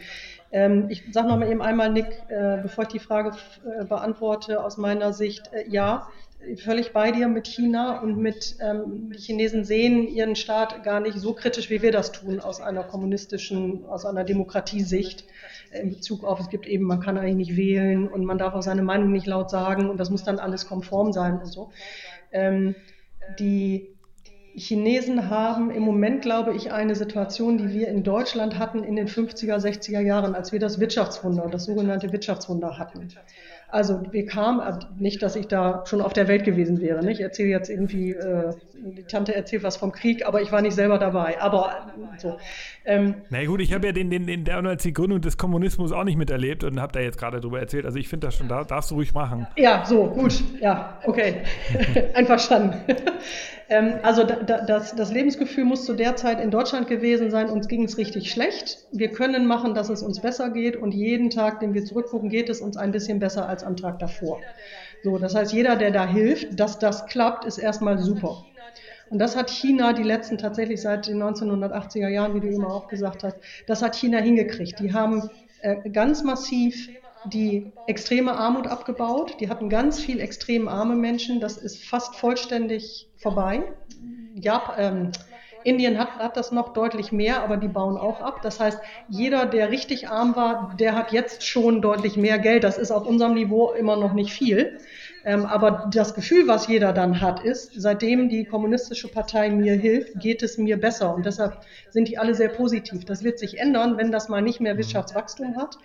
Ähm, ich sage noch mal eben einmal, Nick, äh, bevor ich die Frage äh, beantworte, aus meiner Sicht, äh, ja, völlig bei dir mit China und mit, ähm, die Chinesen sehen ihren Staat gar nicht so kritisch, wie wir das tun, aus einer kommunistischen, aus einer Demokratiesicht in Bezug auf, es gibt eben, man kann eigentlich nicht wählen und man darf auch seine Meinung nicht laut sagen und das muss dann alles konform sein und so. Ähm, die Chinesen haben im Moment, glaube ich, eine Situation, die wir in Deutschland hatten in den 50er, 60er Jahren, als wir das Wirtschaftswunder, das sogenannte Wirtschaftswunder hatten. Also wir kamen, äh, nicht, dass ich da schon auf der Welt gewesen wäre. Nicht? Ich erzähle jetzt irgendwie, äh, die Tante erzählt was vom Krieg, aber ich war nicht selber dabei. Aber so. Ähm, Na gut, ich habe ja den, den, den damals die Gründung des Kommunismus auch nicht miterlebt und habe da jetzt gerade drüber erzählt. Also ich finde das schon, da darfst du ruhig machen. Ja, so, gut. Ja, okay. Einverstanden. Ähm, also das, das, Lebensgefühl muss zu der Zeit in Deutschland gewesen sein, uns ging es richtig schlecht. Wir können machen, dass es uns besser geht und jeden Tag, den wir zurückgucken, geht es uns ein bisschen besser als am Tag davor. So, das heißt, jeder, der da hilft, dass das klappt, ist erstmal super. Und das hat China die letzten tatsächlich seit den 1980er Jahren, wie du immer auch gesagt hast, das hat China hingekriegt. Die haben äh, ganz massiv die extreme Armut abgebaut. Die hatten ganz viel extrem arme Menschen. Das ist fast vollständig vorbei. Japan, ähm, Indien hat, hat das noch deutlich mehr, aber die bauen auch ab. Das heißt, jeder, der richtig arm war, der hat jetzt schon deutlich mehr Geld. Das ist auf unserem Niveau immer noch nicht viel. Ähm, aber das Gefühl, was jeder dann hat, ist, seitdem die kommunistische Partei mir hilft, geht es mir besser. Und deshalb sind die alle sehr positiv. Das wird sich ändern, wenn das mal nicht mehr Wirtschaftswachstum hat.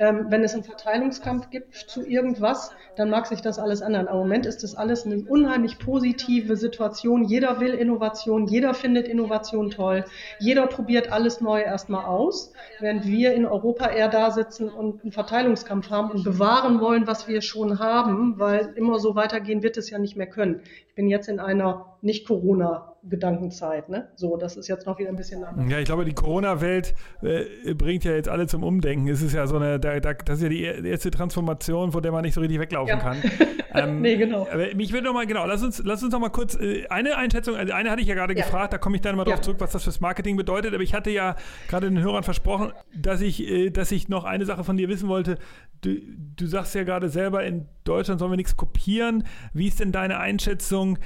Ähm, wenn es einen Verteilungskampf gibt zu irgendwas, dann mag sich das alles ändern. Aber im Moment ist das alles eine unheimlich positive Situation. Jeder will Innovation, jeder findet Innovation toll, jeder probiert alles Neue erstmal aus, während wir in Europa eher da sitzen und einen Verteilungskampf haben und bewahren wollen, was wir schon haben, weil immer so weitergehen wird es ja nicht mehr können. Bin jetzt in einer Nicht-Corona-Gedankenzeit. Ne? So, das ist jetzt noch wieder ein bisschen anders. Ja, ich glaube, die Corona-Welt äh, bringt ja jetzt alle zum Umdenken. Es ist ja so eine, da, da, das ist ja die erste Transformation, von der man nicht so richtig weglaufen ja. kann. Ähm, nee, genau. Aber mich würde noch mal, genau, lass uns, lass uns noch mal kurz, äh, eine Einschätzung, also eine hatte ich ja gerade ja. gefragt, da komme ich dann mal ja. drauf zurück, was das fürs Marketing bedeutet, aber ich hatte ja gerade den Hörern versprochen, dass ich, äh, dass ich noch eine Sache von dir wissen wollte. Du, du sagst ja gerade selber, in Deutschland sollen wir nichts kopieren. Wie ist denn deine Einschätzung?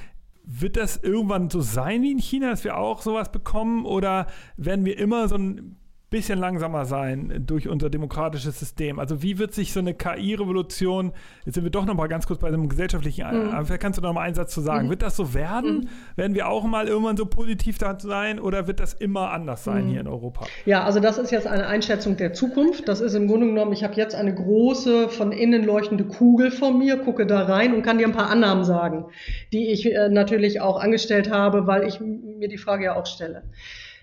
Wird das irgendwann so sein wie in China, dass wir auch sowas bekommen? Oder werden wir immer so ein bisschen langsamer sein durch unser demokratisches System. Also wie wird sich so eine KI-Revolution, jetzt sind wir doch noch mal ganz kurz bei einem gesellschaftlichen, mhm. vielleicht kannst du noch mal einen Satz zu sagen. Mhm. Wird das so werden? Mhm. Werden wir auch mal irgendwann so positiv da sein oder wird das immer anders sein hier in mhm. Europa? Ja, also das ist jetzt eine Einschätzung der Zukunft. Das ist im Grunde genommen, ich habe jetzt eine große, von innen leuchtende Kugel vor mir, gucke da rein und kann dir ein paar Annahmen sagen, die ich äh, natürlich auch angestellt habe, weil ich mir die Frage ja auch stelle.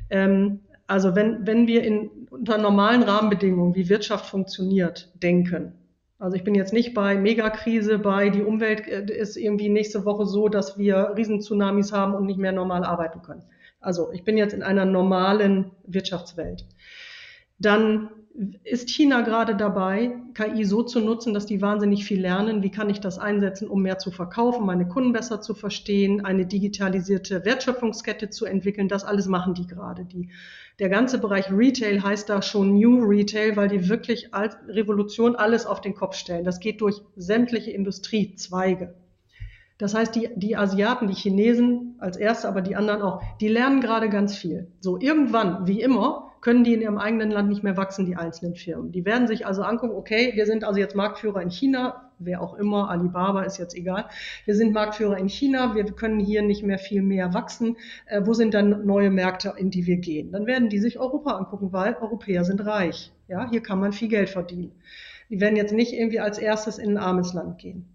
Ähm, also wenn, wenn wir in, unter normalen Rahmenbedingungen, wie Wirtschaft funktioniert, denken, also ich bin jetzt nicht bei Megakrise, bei die Umwelt äh, ist irgendwie nächste Woche so, dass wir Riesentsunamis haben und nicht mehr normal arbeiten können. Also ich bin jetzt in einer normalen Wirtschaftswelt. Dann ist China gerade dabei, KI so zu nutzen, dass die wahnsinnig viel lernen. Wie kann ich das einsetzen, um mehr zu verkaufen, meine Kunden besser zu verstehen, eine digitalisierte Wertschöpfungskette zu entwickeln? Das alles machen die gerade. Die der ganze Bereich Retail heißt da schon New Retail, weil die wirklich als Revolution alles auf den Kopf stellen. Das geht durch sämtliche Industriezweige. Das heißt, die, die Asiaten, die Chinesen als erste, aber die anderen auch, die lernen gerade ganz viel. So irgendwann, wie immer, können die in ihrem eigenen Land nicht mehr wachsen, die einzelnen Firmen. Die werden sich also angucken, okay, wir sind also jetzt Marktführer in China, wer auch immer, Alibaba ist jetzt egal. Wir sind Marktführer in China, wir können hier nicht mehr viel mehr wachsen. Äh, wo sind dann neue Märkte, in die wir gehen? Dann werden die sich Europa angucken, weil Europäer sind reich. Ja, hier kann man viel Geld verdienen. Die werden jetzt nicht irgendwie als erstes in ein armes Land gehen.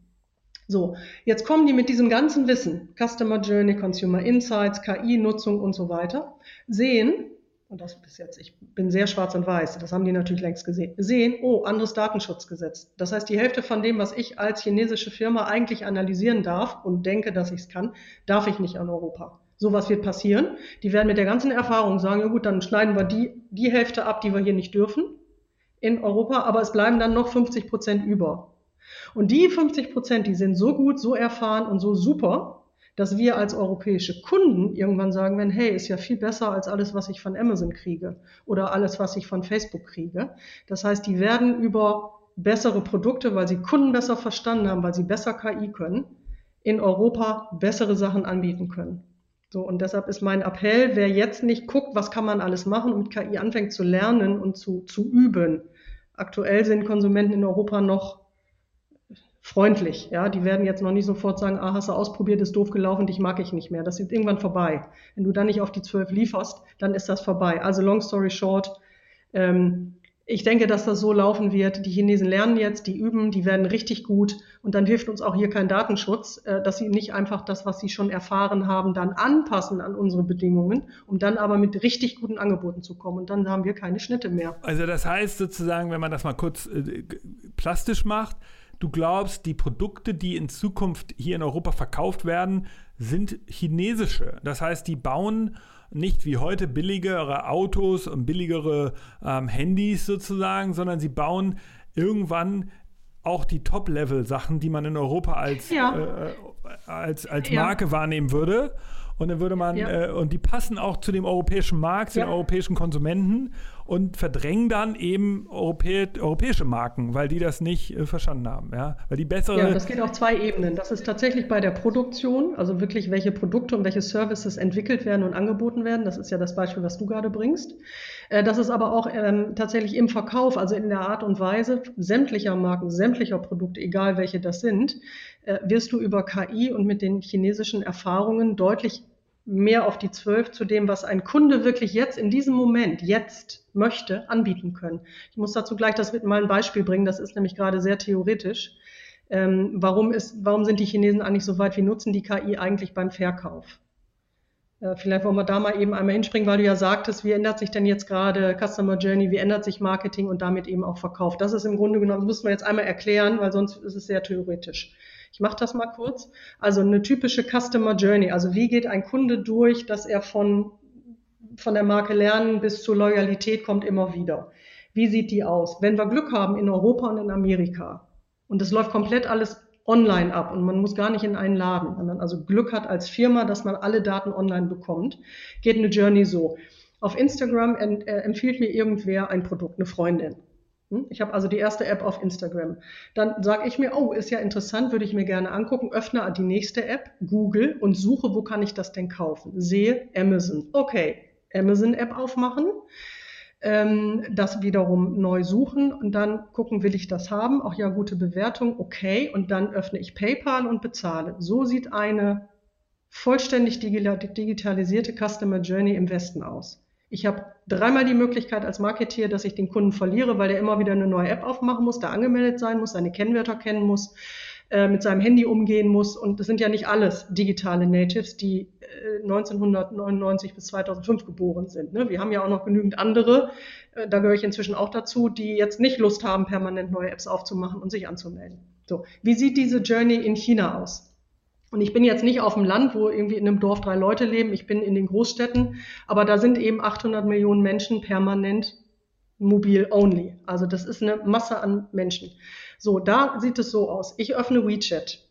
So, jetzt kommen die mit diesem ganzen Wissen, Customer Journey, Consumer Insights, KI-Nutzung und so weiter, sehen, und das bis jetzt, ich bin sehr schwarz und weiß, das haben die natürlich längst gesehen, sehen, oh, anderes Datenschutzgesetz. Das heißt, die Hälfte von dem, was ich als chinesische Firma eigentlich analysieren darf und denke, dass ich es kann, darf ich nicht an Europa. So was wird passieren. Die werden mit der ganzen Erfahrung sagen, ja gut, dann schneiden wir die, die Hälfte ab, die wir hier nicht dürfen in Europa, aber es bleiben dann noch 50 Prozent über. Und die 50 Prozent, die sind so gut, so erfahren und so super, dass wir als europäische Kunden irgendwann sagen werden, hey, ist ja viel besser als alles, was ich von Amazon kriege oder alles, was ich von Facebook kriege. Das heißt, die werden über bessere Produkte, weil sie Kunden besser verstanden haben, weil sie besser KI können, in Europa bessere Sachen anbieten können. So, und deshalb ist mein Appell, wer jetzt nicht guckt, was kann man alles machen und mit KI anfängt zu lernen und zu, zu üben. Aktuell sind Konsumenten in Europa noch freundlich. Ja, die werden jetzt noch nicht sofort sagen, ah, hast du ausprobiert, ist doof gelaufen, dich mag ich nicht mehr. Das ist irgendwann vorbei. Wenn du dann nicht auf die zwölf lieferst, dann ist das vorbei. Also long story short, ähm, ich denke, dass das so laufen wird. Die Chinesen lernen jetzt, die üben, die werden richtig gut. Und dann hilft uns auch hier kein Datenschutz, äh, dass sie nicht einfach das, was sie schon erfahren haben, dann anpassen an unsere Bedingungen, um dann aber mit richtig guten Angeboten zu kommen. Und dann haben wir keine Schnitte mehr. Also das heißt sozusagen, wenn man das mal kurz äh, plastisch macht, du glaubst, die Produkte, die in Zukunft hier in Europa verkauft werden, sind chinesische. Das heißt, die bauen nicht wie heute billigere Autos und billigere ähm, Handys sozusagen, sondern sie bauen irgendwann auch die Top-Level-Sachen, die man in Europa als, ja. äh, äh als, als Marke ja. wahrnehmen würde. Und dann würde man, ja. äh, und die passen auch zu dem europäischen Markt, zu den europäischen Konsumenten und verdrängen dann eben Europä europäische Marken, weil die das nicht äh, verstanden haben. Ja? Weil die bessere. Ja, das geht auf zwei Ebenen. Das ist tatsächlich bei der Produktion, also wirklich welche Produkte und welche Services entwickelt werden und angeboten werden. Das ist ja das Beispiel, was du gerade bringst. Äh, das ist aber auch ähm, tatsächlich im Verkauf, also in der Art und Weise sämtlicher Marken, sämtlicher Produkte, egal welche das sind, äh, wirst du über KI und mit den chinesischen Erfahrungen deutlich mehr auf die zwölf zu dem, was ein Kunde wirklich jetzt in diesem Moment, jetzt möchte, anbieten können. Ich muss dazu gleich das mal ein Beispiel bringen, das ist nämlich gerade sehr theoretisch. Ähm, warum, ist, warum sind die Chinesen eigentlich so weit? Wie nutzen die KI eigentlich beim Verkauf? Äh, vielleicht wollen wir da mal eben einmal hinspringen, weil du ja sagtest, wie ändert sich denn jetzt gerade Customer Journey, wie ändert sich Marketing und damit eben auch Verkauf? Das ist im Grunde genommen, das müssen wir jetzt einmal erklären, weil sonst ist es sehr theoretisch. Ich mache das mal kurz. Also eine typische Customer Journey. Also wie geht ein Kunde durch, dass er von, von der Marke lernen bis zur Loyalität kommt immer wieder. Wie sieht die aus? Wenn wir Glück haben in Europa und in Amerika und das läuft komplett alles online ab und man muss gar nicht in einen Laden, wenn man also Glück hat als Firma, dass man alle Daten online bekommt, geht eine Journey so. Auf Instagram äh, empfiehlt mir irgendwer ein Produkt, eine Freundin. Hm? Ich habe also die erste App auf Instagram. Dann sage ich mir, oh, ist ja interessant, würde ich mir gerne angucken. Öffne die nächste App, Google und suche, wo kann ich das denn kaufen? Sehe Amazon. Okay, Amazon-App aufmachen ähm, das wiederum neu suchen und dann gucken, will ich das haben? Auch ja, gute Bewertung, okay. Und dann öffne ich PayPal und bezahle. So sieht eine vollständig digitalisierte Customer Journey im Westen aus. Ich habe dreimal die Möglichkeit als Marketeer, dass ich den Kunden verliere, weil er immer wieder eine neue App aufmachen muss, da angemeldet sein muss, seine Kennwörter kennen muss, äh, mit seinem Handy umgehen muss. Und das sind ja nicht alles digitale Natives, die 1999 äh, bis 2005 geboren sind. Ne? Wir haben ja auch noch genügend andere, äh, da gehöre ich inzwischen auch dazu, die jetzt nicht Lust haben, permanent neue Apps aufzumachen und sich anzumelden. So, wie sieht diese Journey in China aus? Und ich bin jetzt nicht auf dem Land, wo irgendwie in einem Dorf drei Leute leben. Ich bin in den Großstädten, aber da sind eben 800 Millionen Menschen permanent mobil only. Also das ist eine Masse an Menschen. So, da sieht es so aus. Ich öffne WeChat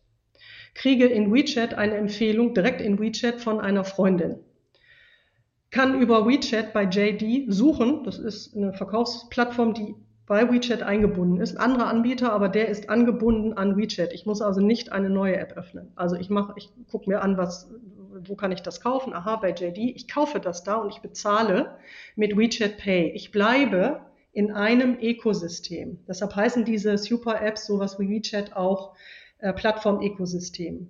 kriege in WeChat eine Empfehlung direkt in WeChat von einer Freundin. Kann über WeChat bei JD suchen, das ist eine Verkaufsplattform, die bei WeChat eingebunden ist. Ein anderer Anbieter, aber der ist angebunden an WeChat. Ich muss also nicht eine neue App öffnen. Also ich mache, ich gucke mir an, was, wo kann ich das kaufen? Aha, bei JD. Ich kaufe das da und ich bezahle mit WeChat Pay. Ich bleibe in einem Ökosystem. Deshalb heißen diese Super Apps sowas wie WeChat auch äh, Plattform-Ökosystem.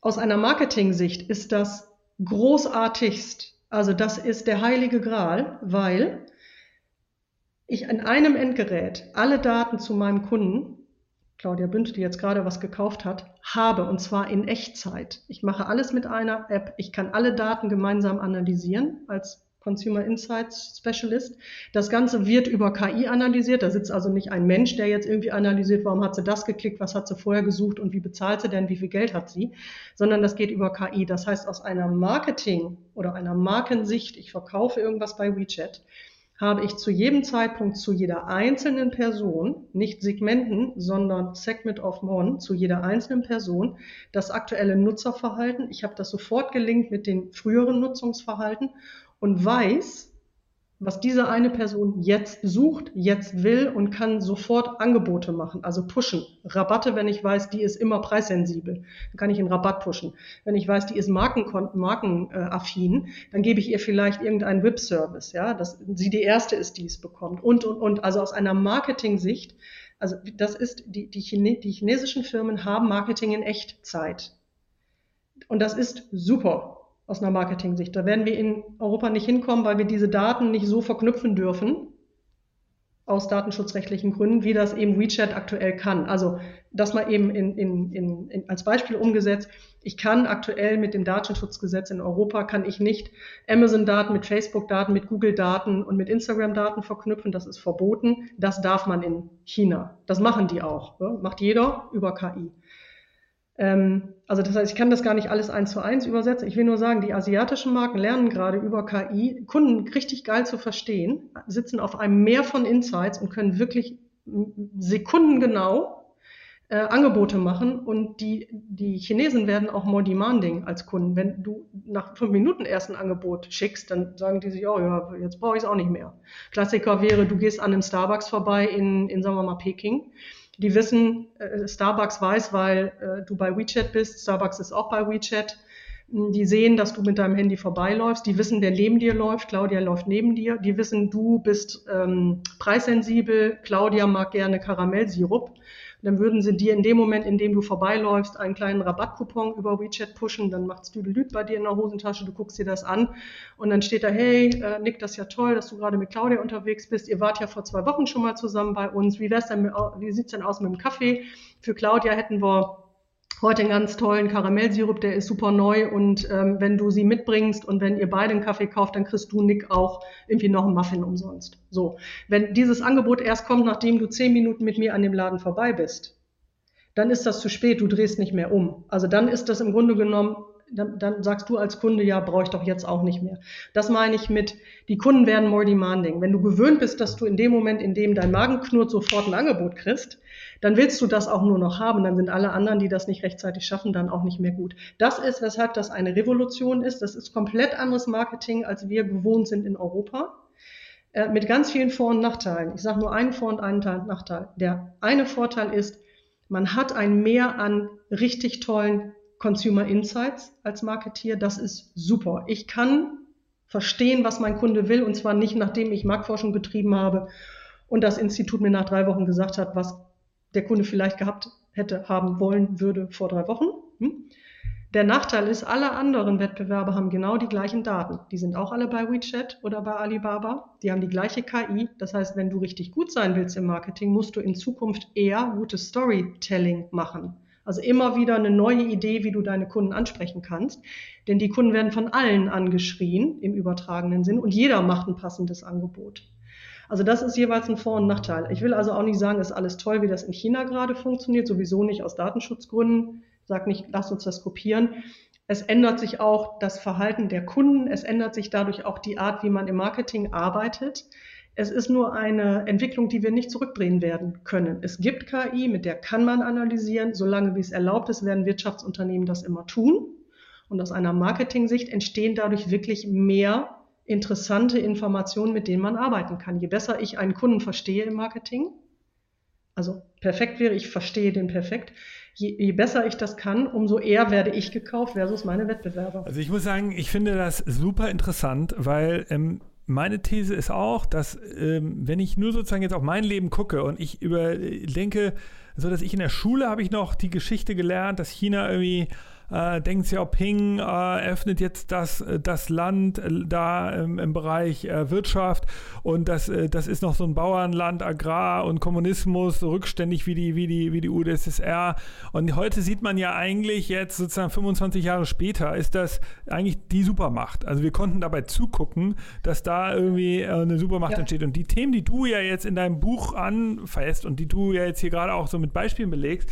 Aus einer Marketing-Sicht ist das großartigst. Also das ist der heilige Gral, weil ich an einem Endgerät alle Daten zu meinem Kunden, Claudia Bünd, die jetzt gerade was gekauft hat, habe und zwar in Echtzeit. Ich mache alles mit einer App. Ich kann alle Daten gemeinsam analysieren als Consumer Insights Specialist. Das Ganze wird über KI analysiert. Da sitzt also nicht ein Mensch, der jetzt irgendwie analysiert, warum hat sie das geklickt, was hat sie vorher gesucht und wie bezahlt sie denn, wie viel Geld hat sie, sondern das geht über KI. Das heißt, aus einer Marketing- oder einer Markensicht, ich verkaufe irgendwas bei WeChat, habe ich zu jedem Zeitpunkt zu jeder einzelnen Person, nicht Segmenten, sondern Segment of One, zu jeder einzelnen Person das aktuelle Nutzerverhalten. Ich habe das sofort gelinkt mit den früheren Nutzungsverhalten und weiß, was diese eine Person jetzt sucht, jetzt will und kann sofort Angebote machen, also pushen. Rabatte, wenn ich weiß, die ist immer preissensibel, dann kann ich einen Rabatt pushen. Wenn ich weiß, die ist markenaffin, Marken, dann gebe ich ihr vielleicht irgendeinen WIP-Service, ja, dass sie die erste ist, die es bekommt und, und, und. Also aus einer Marketing-Sicht, also das ist, die, die, Chine, die chinesischen Firmen haben Marketing in Echtzeit. Und das ist super aus einer Marketing-Sicht. Da werden wir in Europa nicht hinkommen, weil wir diese Daten nicht so verknüpfen dürfen, aus datenschutzrechtlichen Gründen, wie das eben WeChat aktuell kann. Also das mal eben in, in, in, als Beispiel umgesetzt. Ich kann aktuell mit dem Datenschutzgesetz in Europa, kann ich nicht Amazon-Daten mit Facebook-Daten, mit Google-Daten und mit Instagram-Daten verknüpfen. Das ist verboten. Das darf man in China. Das machen die auch. Ja? Macht jeder über KI. Ähm, also das heißt, ich kann das gar nicht alles eins zu eins übersetzen. Ich will nur sagen, die asiatischen Marken lernen gerade über KI, Kunden richtig geil zu verstehen, sitzen auf einem Meer von Insights und können wirklich sekundengenau äh, Angebote machen und die, die Chinesen werden auch more demanding als Kunden. Wenn du nach fünf Minuten erst ein Angebot schickst, dann sagen die sich, oh ja, jetzt brauche ich es auch nicht mehr. Klassiker wäre, du gehst an einem Starbucks vorbei in, in sagen wir mal, Peking die wissen, äh, Starbucks weiß, weil äh, du bei WeChat bist, Starbucks ist auch bei WeChat. Hm, die sehen, dass du mit deinem Handy vorbeiläufst. Die wissen, wer neben dir läuft. Claudia läuft neben dir. Die wissen, du bist ähm, preissensibel. Claudia mag gerne Karamellsirup dann würden sie dir in dem Moment, in dem du vorbeiläufst, einen kleinen Rabattcoupon über WeChat pushen, dann macht's Düdelüt bei dir in der Hosentasche, du guckst dir das an. Und dann steht da, hey, äh, Nick, das ist ja toll, dass du gerade mit Claudia unterwegs bist, ihr wart ja vor zwei Wochen schon mal zusammen bei uns, wie wär's denn mit, wie denn aus mit dem Kaffee? Für Claudia hätten wir heute einen ganz tollen Karamellsirup, der ist super neu und ähm, wenn du sie mitbringst und wenn ihr beide einen Kaffee kauft, dann kriegst du Nick auch irgendwie noch einen Muffin umsonst. So, wenn dieses Angebot erst kommt, nachdem du zehn Minuten mit mir an dem Laden vorbei bist, dann ist das zu spät, du drehst nicht mehr um. Also dann ist das im Grunde genommen dann, dann sagst du als Kunde, ja, brauche ich doch jetzt auch nicht mehr. Das meine ich mit, die Kunden werden more demanding. Wenn du gewöhnt bist, dass du in dem Moment, in dem dein Magen knurrt, sofort ein Angebot kriegst, dann willst du das auch nur noch haben. Dann sind alle anderen, die das nicht rechtzeitig schaffen, dann auch nicht mehr gut. Das ist, weshalb das eine Revolution ist. Das ist komplett anderes Marketing, als wir gewohnt sind in Europa äh, mit ganz vielen Vor- und Nachteilen. Ich sage nur einen Vor- und einen Nachteil. Der eine Vorteil ist, man hat ein Mehr an richtig tollen Consumer Insights als Marketier. Das ist super. Ich kann verstehen, was mein Kunde will, und zwar nicht nachdem ich Marktforschung betrieben habe und das Institut mir nach drei Wochen gesagt hat, was der Kunde vielleicht gehabt hätte, haben wollen würde vor drei Wochen. Hm? Der Nachteil ist, alle anderen Wettbewerber haben genau die gleichen Daten. Die sind auch alle bei WeChat oder bei Alibaba. Die haben die gleiche KI. Das heißt, wenn du richtig gut sein willst im Marketing, musst du in Zukunft eher gutes Storytelling machen. Also immer wieder eine neue Idee, wie du deine Kunden ansprechen kannst. Denn die Kunden werden von allen angeschrien im übertragenen Sinn und jeder macht ein passendes Angebot. Also das ist jeweils ein Vor- und Nachteil. Ich will also auch nicht sagen, es ist alles toll, wie das in China gerade funktioniert, sowieso nicht aus Datenschutzgründen. Sag nicht, lass uns das kopieren. Es ändert sich auch das Verhalten der Kunden. Es ändert sich dadurch auch die Art, wie man im Marketing arbeitet. Es ist nur eine Entwicklung, die wir nicht zurückdrehen werden können. Es gibt KI, mit der kann man analysieren. Solange wie es erlaubt ist, werden Wirtschaftsunternehmen das immer tun. Und aus einer Marketing-Sicht entstehen dadurch wirklich mehr interessante Informationen, mit denen man arbeiten kann. Je besser ich einen Kunden verstehe im Marketing, also perfekt wäre, ich verstehe den perfekt, je, je, besser ich das kann, umso eher werde ich gekauft versus meine Wettbewerber. Also ich muss sagen, ich finde das super interessant, weil ähm, meine These ist auch, dass ähm, wenn ich nur sozusagen jetzt auf mein Leben gucke und ich überdenke, so dass ich in der Schule habe ich noch die Geschichte gelernt, dass China irgendwie äh, Deng Xiaoping äh, eröffnet jetzt das, äh, das Land äh, da im, im Bereich äh, Wirtschaft und das, das ist noch so ein Bauernland, Agrar und Kommunismus, so rückständig wie die, wie, die, wie die UdSSR. Und heute sieht man ja eigentlich jetzt sozusagen 25 Jahre später ist das eigentlich die Supermacht. Also wir konnten dabei zugucken, dass da irgendwie eine Supermacht ja. entsteht. Und die Themen, die du ja jetzt in deinem Buch anfasst und die du ja jetzt hier gerade auch so mit Beispielen belegst,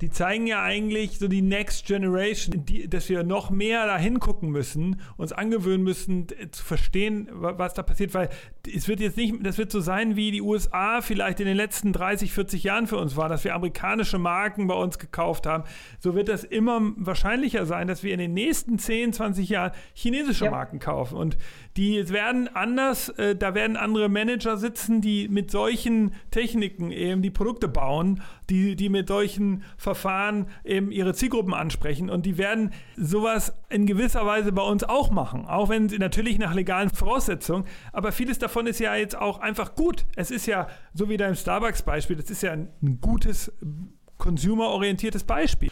die zeigen ja eigentlich so die Next Generation, die, dass wir noch mehr da hingucken müssen, uns angewöhnen müssen, zu verstehen, was da passiert, weil es wird jetzt nicht, das wird so sein, wie die USA vielleicht in den letzten 30, 40 Jahren für uns war, dass wir amerikanische Marken bei uns gekauft haben. So wird das immer wahrscheinlicher sein, dass wir in den nächsten 10, 20 Jahren chinesische ja. Marken kaufen. Und die werden anders, äh, da werden andere Manager sitzen, die mit solchen Techniken eben die Produkte bauen, die, die mit solchen Verfahren eben ihre Zielgruppen ansprechen. Und die werden sowas in gewisser Weise bei uns auch machen, auch wenn sie natürlich nach legalen Voraussetzungen. Aber vieles davon ist ja jetzt auch einfach gut. Es ist ja, so wie dein Starbucks-Beispiel, das ist ja ein, gutes, consumer-orientiertes Beispiel.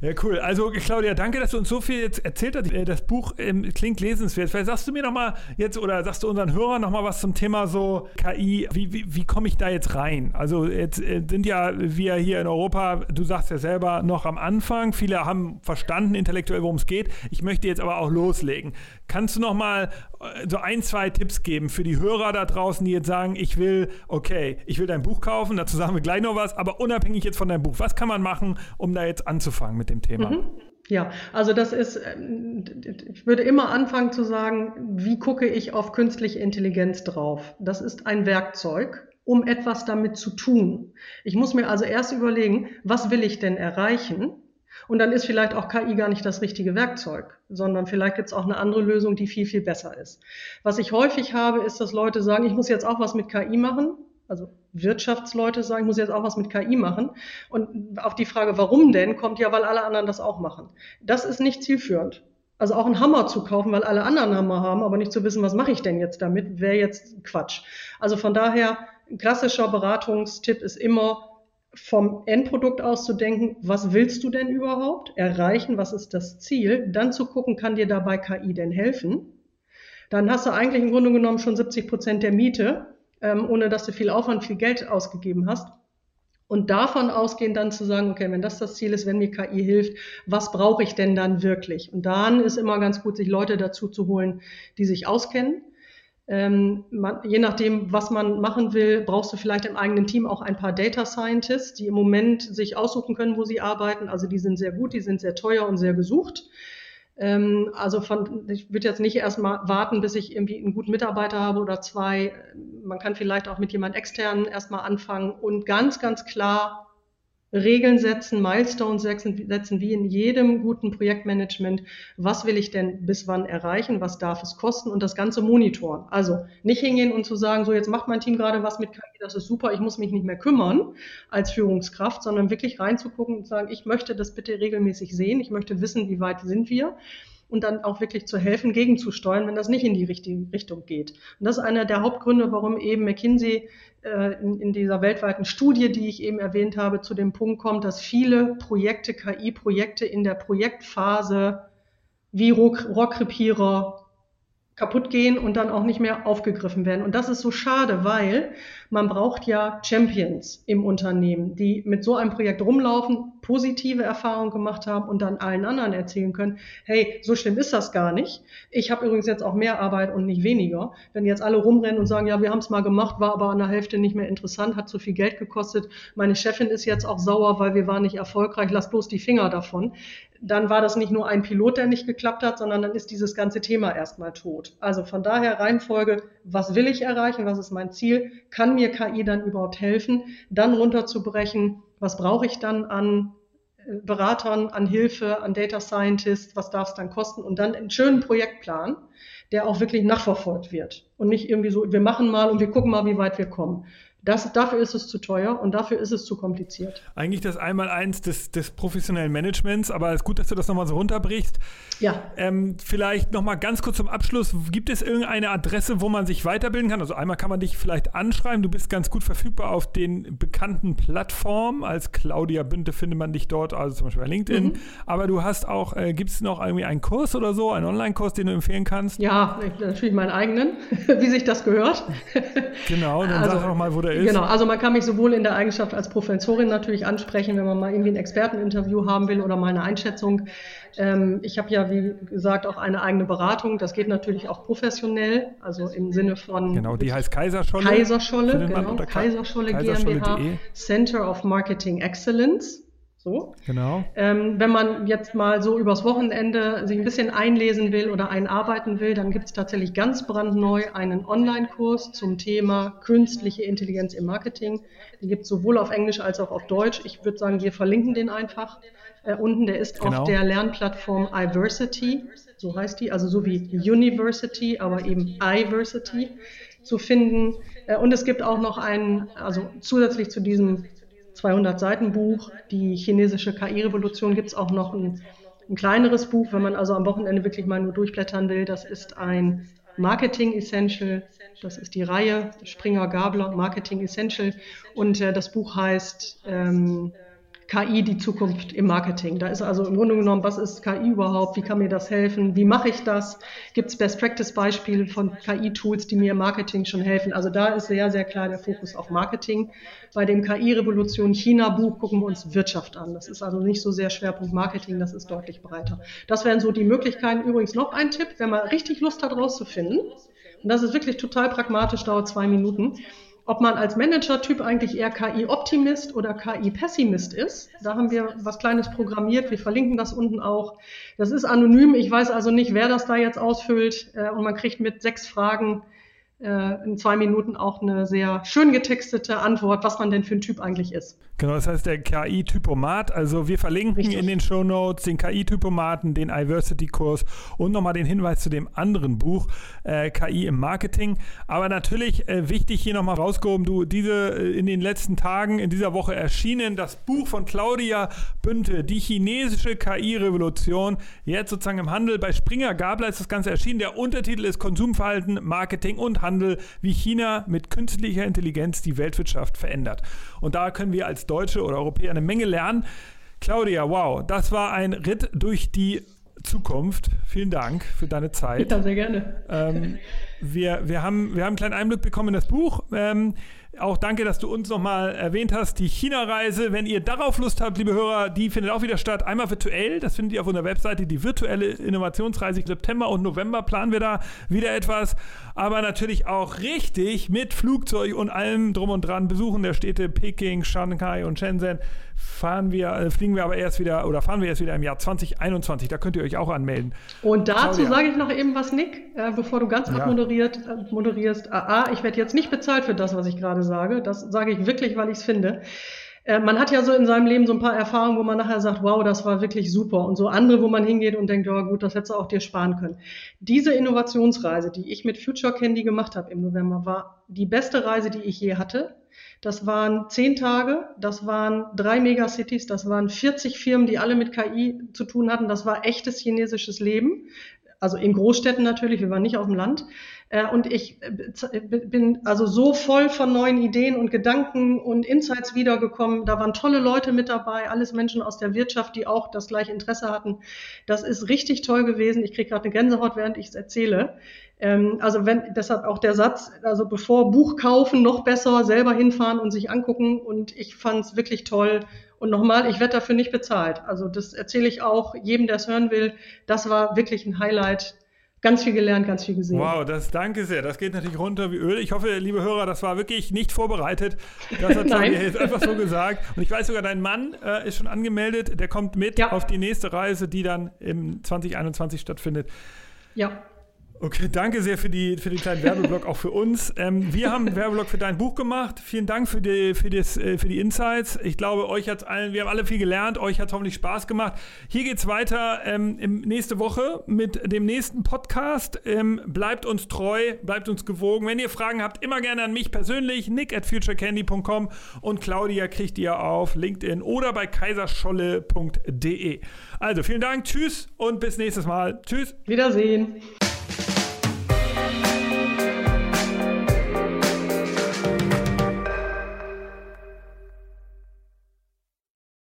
Ja, cool. Also, Claudia, danke, dass du uns so viel jetzt erzählt hast. Äh, das Buch ähm, klingt lesenswert. Vielleicht sagst du mir noch mal jetzt oder sagst du unseren Hörern noch mal was zum Thema so KI. Wie, wie, wie komme ich da jetzt rein? Also, jetzt äh, sind ja wir hier in Europa, du sagst ja selber, noch am Anfang. Viele haben verstanden intellektuell, worum es geht. Ich möchte jetzt aber auch loslegen. Kannst du noch mal äh, so ein, zwei Tipps geben für die Hörer da draußen, die jetzt sagen, ich will, okay, ich will dein Buch kaufen, dazu sagen wir gleich noch was, aber unabhängig jetzt von deinem Buch, was kann man machen, um da jetzt anzufangen mit dem Thema? Mhm. Ja, also das ist, ähm, ich würde immer anfangen zu sagen, wie gucke ich auf künstliche Intelligenz drauf? Das ist ein Werkzeug, um etwas damit zu tun. Ich muss mir also erst überlegen, was will ich denn erreichen? Und dann ist vielleicht auch KI gar nicht das richtige Werkzeug, sondern vielleicht gibt es auch eine andere Lösung, die viel, viel besser ist. Was ich häufig habe, ist, dass Leute sagen, ich muss jetzt auch was mit KI machen. Also Wirtschaftsleute sagen, ich muss jetzt auch was mit KI machen. Und auf die Frage, warum denn, kommt ja, weil alle anderen das auch machen. Das ist nicht zielführend. Also auch einen Hammer zu kaufen, weil alle anderen Hammer haben, aber nicht zu wissen, was mache ich denn jetzt damit, wäre jetzt Quatsch. Also von daher, klassischer Beratungstipp ist immer, vom Endprodukt aus zu denken, was willst du denn überhaupt erreichen, was ist das Ziel, dann zu gucken, kann dir dabei KI denn helfen. Dann hast du eigentlich im Grunde genommen schon 70 Prozent der Miete, ähm, ohne dass du viel Aufwand, viel Geld ausgegeben hast. Und davon ausgehend dann zu sagen, okay, wenn das das Ziel ist, wenn mir KI hilft, was brauche ich denn dann wirklich? Und dann ist immer ganz gut, sich Leute dazu zu holen, die sich auskennen Ähm, man, je nachdem, was man machen will, brauchst du vielleicht im eigenen Team auch ein paar Data Scientists, die im Moment sich aussuchen können, wo sie arbeiten. Also die sind sehr gut, die sind sehr teuer und sehr gesucht. Ähm, also von, ich würde jetzt nicht erstmal warten, bis ich irgendwie einen guten Mitarbeiter habe oder zwei. Man kann vielleicht auch mit jemand externen erstmal anfangen und ganz, ganz klar Regeln setzen, Milestones setzen, wie in jedem guten Projektmanagement. Was will ich denn bis wann erreichen? Was darf es kosten? Und das Ganze monitoren. Also nicht hingehen und zu sagen, so jetzt macht mein Team gerade was mit KI, das ist super, ich muss mich nicht mehr kümmern als Führungskraft, sondern wirklich reinzugucken und sagen, ich möchte das bitte regelmäßig sehen. Ich möchte wissen, wie weit sind wir und dann auch wirklich zu helfen, gegenzusteuern, wenn das nicht in die richtige Richtung geht. Und das ist einer der Hauptgründe, warum eben McKinsey äh, in, in dieser weltweiten Studie, die ich eben erwähnt habe, zu dem Punkt kommt, dass viele Projekte, KI-Projekte in der Projektphase wie Rohrkrepierer kaputt gehen und dann auch nicht mehr aufgegriffen werden. Und das ist so schade, weil man braucht ja Champions im Unternehmen, die mit so einem Projekt rumlaufen, positive Erfahrungen gemacht haben und dann allen anderen erzählen können, hey, so schlimm ist das gar nicht. Ich habe übrigens jetzt auch mehr Arbeit und nicht weniger. Wenn jetzt alle rumrennen und sagen, ja, wir haben es mal gemacht, war aber an der Hälfte nicht mehr interessant, hat zu viel Geld gekostet, meine Chefin ist jetzt auch sauer, weil wir waren nicht erfolgreich, lass bloß die Finger davon dann war das nicht nur ein Pilot, der nicht geklappt hat, sondern dann ist dieses ganze Thema erstmal tot. Also von daher Reihenfolge, was will ich erreichen, was ist mein Ziel, kann mir KI dann überhaupt helfen, dann runterzubrechen, was brauche ich dann an äh, Beratern, an Hilfe, an Data Scientists, was darf es dann kosten und dann einen schönen Projektplan, der auch wirklich nachverfolgt wird und nicht irgendwie so, wir machen mal und wir gucken mal, wie weit wir kommen. Das, dafür ist es zu teuer und dafür ist es zu kompliziert. Eigentlich das Einmaleins des, des professionellen Managements, aber es ist gut, dass du das nochmal so runterbrichst. Ja. Ähm, vielleicht nochmal ganz kurz zum Abschluss. Gibt es irgendeine Adresse, wo man sich weiterbilden kann? Also einmal kann man dich vielleicht anschreiben. Du bist ganz gut verfügbar auf den bekannten Plattformen. Als Claudia Bünte findet man dich dort, also zum Beispiel bei LinkedIn. Mhm. Aber du hast auch, äh, gibt es noch irgendwie einen Kurs oder so, einen Online-Kurs, den du empfehlen kannst? Ja, natürlich meinen eigenen, wie sich das gehört. Genau, dann also, sag doch mal, wo der ist. Genau, also man kann mich sowohl in der Eigenschaft als Professorin natürlich ansprechen, wenn man mal irgendwie ein Experteninterview haben will oder mal eine Einschätzung. Ähm, ich habe ja, wie gesagt, auch eine eigene Beratung. Das geht natürlich auch professionell, also im Sinne von. Genau, die heißt Kaiserscholle. Kaiserscholle, genau. Kaiserscholle, Kaiserscholle GmbH. Center of Marketing Excellence. So. Genau. Ähm, wenn man jetzt mal so übers Wochenende sich ein bisschen einlesen will oder einarbeiten will, dann gibt es tatsächlich ganz brandneu einen Online-Kurs zum Thema künstliche Intelligenz im Marketing. Den gibt es sowohl auf Englisch als auch auf Deutsch. Ich würde sagen, wir verlinken den einfach äh, unten. Der ist genau. auf der Lernplattform iVersity, so heißt die, also so wie University, aber eben iVersity zu finden. Äh, und es gibt auch noch einen, also zusätzlich zu diesem 200 Seiten Buch, die chinesische KI-Revolution, gibt es auch noch ein, ein kleineres Buch, wenn man also am Wochenende wirklich mal nur durchblättern will. Das ist ein Marketing Essential. Das ist die Reihe Springer Gabler Marketing Essential. Und äh, das Buch heißt ähm, KI die Zukunft im Marketing. Da ist also im Grunde genommen, was ist KI überhaupt? Wie kann mir das helfen? Wie mache ich das? Gibt es Best-Practice-Beispiele von KI-Tools, die mir im Marketing schon helfen? Also da ist sehr, sehr klar der Fokus auf Marketing. Bei dem KI-Revolution China-Buch gucken wir uns Wirtschaft an. Das ist also nicht so sehr Schwerpunkt Marketing, das ist deutlich breiter. Das wären so die Möglichkeiten. Übrigens noch ein Tipp, wenn man richtig Lust hat, rauszufinden. Und das ist wirklich total pragmatisch, dauert zwei Minuten ob man als Manager-Typ eigentlich eher KI-Optimist oder KI-Pessimist ist. Da haben wir was Kleines programmiert. Wir verlinken das unten auch. Das ist anonym. Ich weiß also nicht, wer das da jetzt ausfüllt. Äh, und man kriegt mit sechs Fragen in zwei Minuten auch eine sehr schön getextete Antwort, was man denn für ein Typ eigentlich ist. Genau, das heißt der KI-Typomat. Also wir verlinken Richtig. in den Show Notes den KI-Typomaten, den Iversity-Kurs und nochmal den Hinweis zu dem anderen Buch, äh, KI im Marketing. Aber natürlich äh, wichtig hier nochmal rausgehoben, du, diese äh, in den letzten Tagen, in dieser Woche erschienen, das Buch von Claudia Bünte, die chinesische KI-Revolution, jetzt sozusagen im Handel. Bei Springer Gabler ist das Ganze erschienen. Der Untertitel ist Konsumverhalten, Marketing und Handel, wie China mit künstlicher Intelligenz die Weltwirtschaft verändert. Und da können wir als Deutsche oder Europäer eine Menge lernen. Claudia, wow, das war ein Ritt durch die Zukunft. Vielen Dank für deine Zeit. Ja, sehr gerne. Ähm, wir, wir, haben, wir haben einen kleinen Einblick bekommen in das Buch. Ähm, Auch danke, dass du uns nochmal erwähnt hast, die China-Reise. Wenn ihr darauf Lust habt, liebe Hörer, die findet auch wieder statt. Einmal virtuell, das findet ihr auf unserer Webseite, die virtuelle Innovationsreise. September und November planen wir da wieder etwas. Aber natürlich auch richtig mit Flugzeug und allem drum und dran. Besuchen der Städte Peking, Shanghai und Shenzhen fahren wir, äh, fliegen wir aber erst wieder oder fahren wir erst wieder im Jahr 2021. Da könnt ihr euch auch anmelden. Und dazu sage ich noch eben was, Nick, äh, bevor du ganz ja. abmoderiert äh, moderierst. Ah, ah, ich werde jetzt nicht bezahlt für das, was ich gerade sage. Das sage ich wirklich, weil ich es finde. Äh, man hat ja so in seinem Leben so ein paar Erfahrungen, wo man nachher sagt, wow, das war wirklich super. Und so andere, wo man hingeht und denkt, ja gut, das hättest du auch dir sparen können. Diese Innovationsreise, die ich mit Future Candy gemacht habe im November, war die beste Reise, die ich je hatte. Das waren zehn Tage, das waren drei Megacities, das waren 40 Firmen, die alle mit KI zu tun hatten. Das war echtes chinesisches Leben. Also in Großstädten natürlich, wir waren nicht auf dem Land. Äh, und ich äh, bin also so voll von neuen Ideen und Gedanken und Insights wiedergekommen. Da waren tolle Leute mit dabei, alles Menschen aus der Wirtschaft, die auch das gleiche Interesse hatten. Das ist richtig toll gewesen. Ich kriege gerade eine Gänsehaut, während ich es erzähle. Ähm, also wenn, deshalb auch der Satz, also bevor Buch kaufen, noch besser selber hinfahren und sich angucken. Und ich fand es wirklich toll. Und nochmal, ich werde dafür nicht bezahlt. Also das erzähle ich auch jedem, der es hören will. Das war wirklich ein Highlight ganz viel gelernt, ganz viel gesehen. Wow, das danke sehr. Das geht natürlich runter wie Öl. Ich hoffe, liebe Hörer, das war wirklich nicht vorbereitet. Das hat Claudia jetzt einfach so gesagt. Und ich weiß sogar, dein Mann äh, ist schon angemeldet. Der kommt mit ja. auf die nächste Reise, die dann im 2021 stattfindet. Ja. Okay, danke sehr für, die, für den kleinen Werbeblock auch für uns. Ähm, wir haben einen Werbeblock für dein Buch gemacht. Vielen Dank für die, für, das, äh, für die Insights. Ich glaube, euch hat allen, wir haben alle viel gelernt. Euch hat hoffentlich Spaß gemacht. Hier geht es weiter ähm, nächste Woche mit dem nächsten Podcast. Ähm, bleibt uns treu, bleibt uns gewogen. Wenn ihr Fragen habt, immer gerne an mich persönlich, nick at futurecandy.com und Claudia kriegt ihr auf LinkedIn oder bei kaiserscholle.de. Also vielen Dank, tschüss und bis nächstes Mal. Tschüss. Wiedersehen.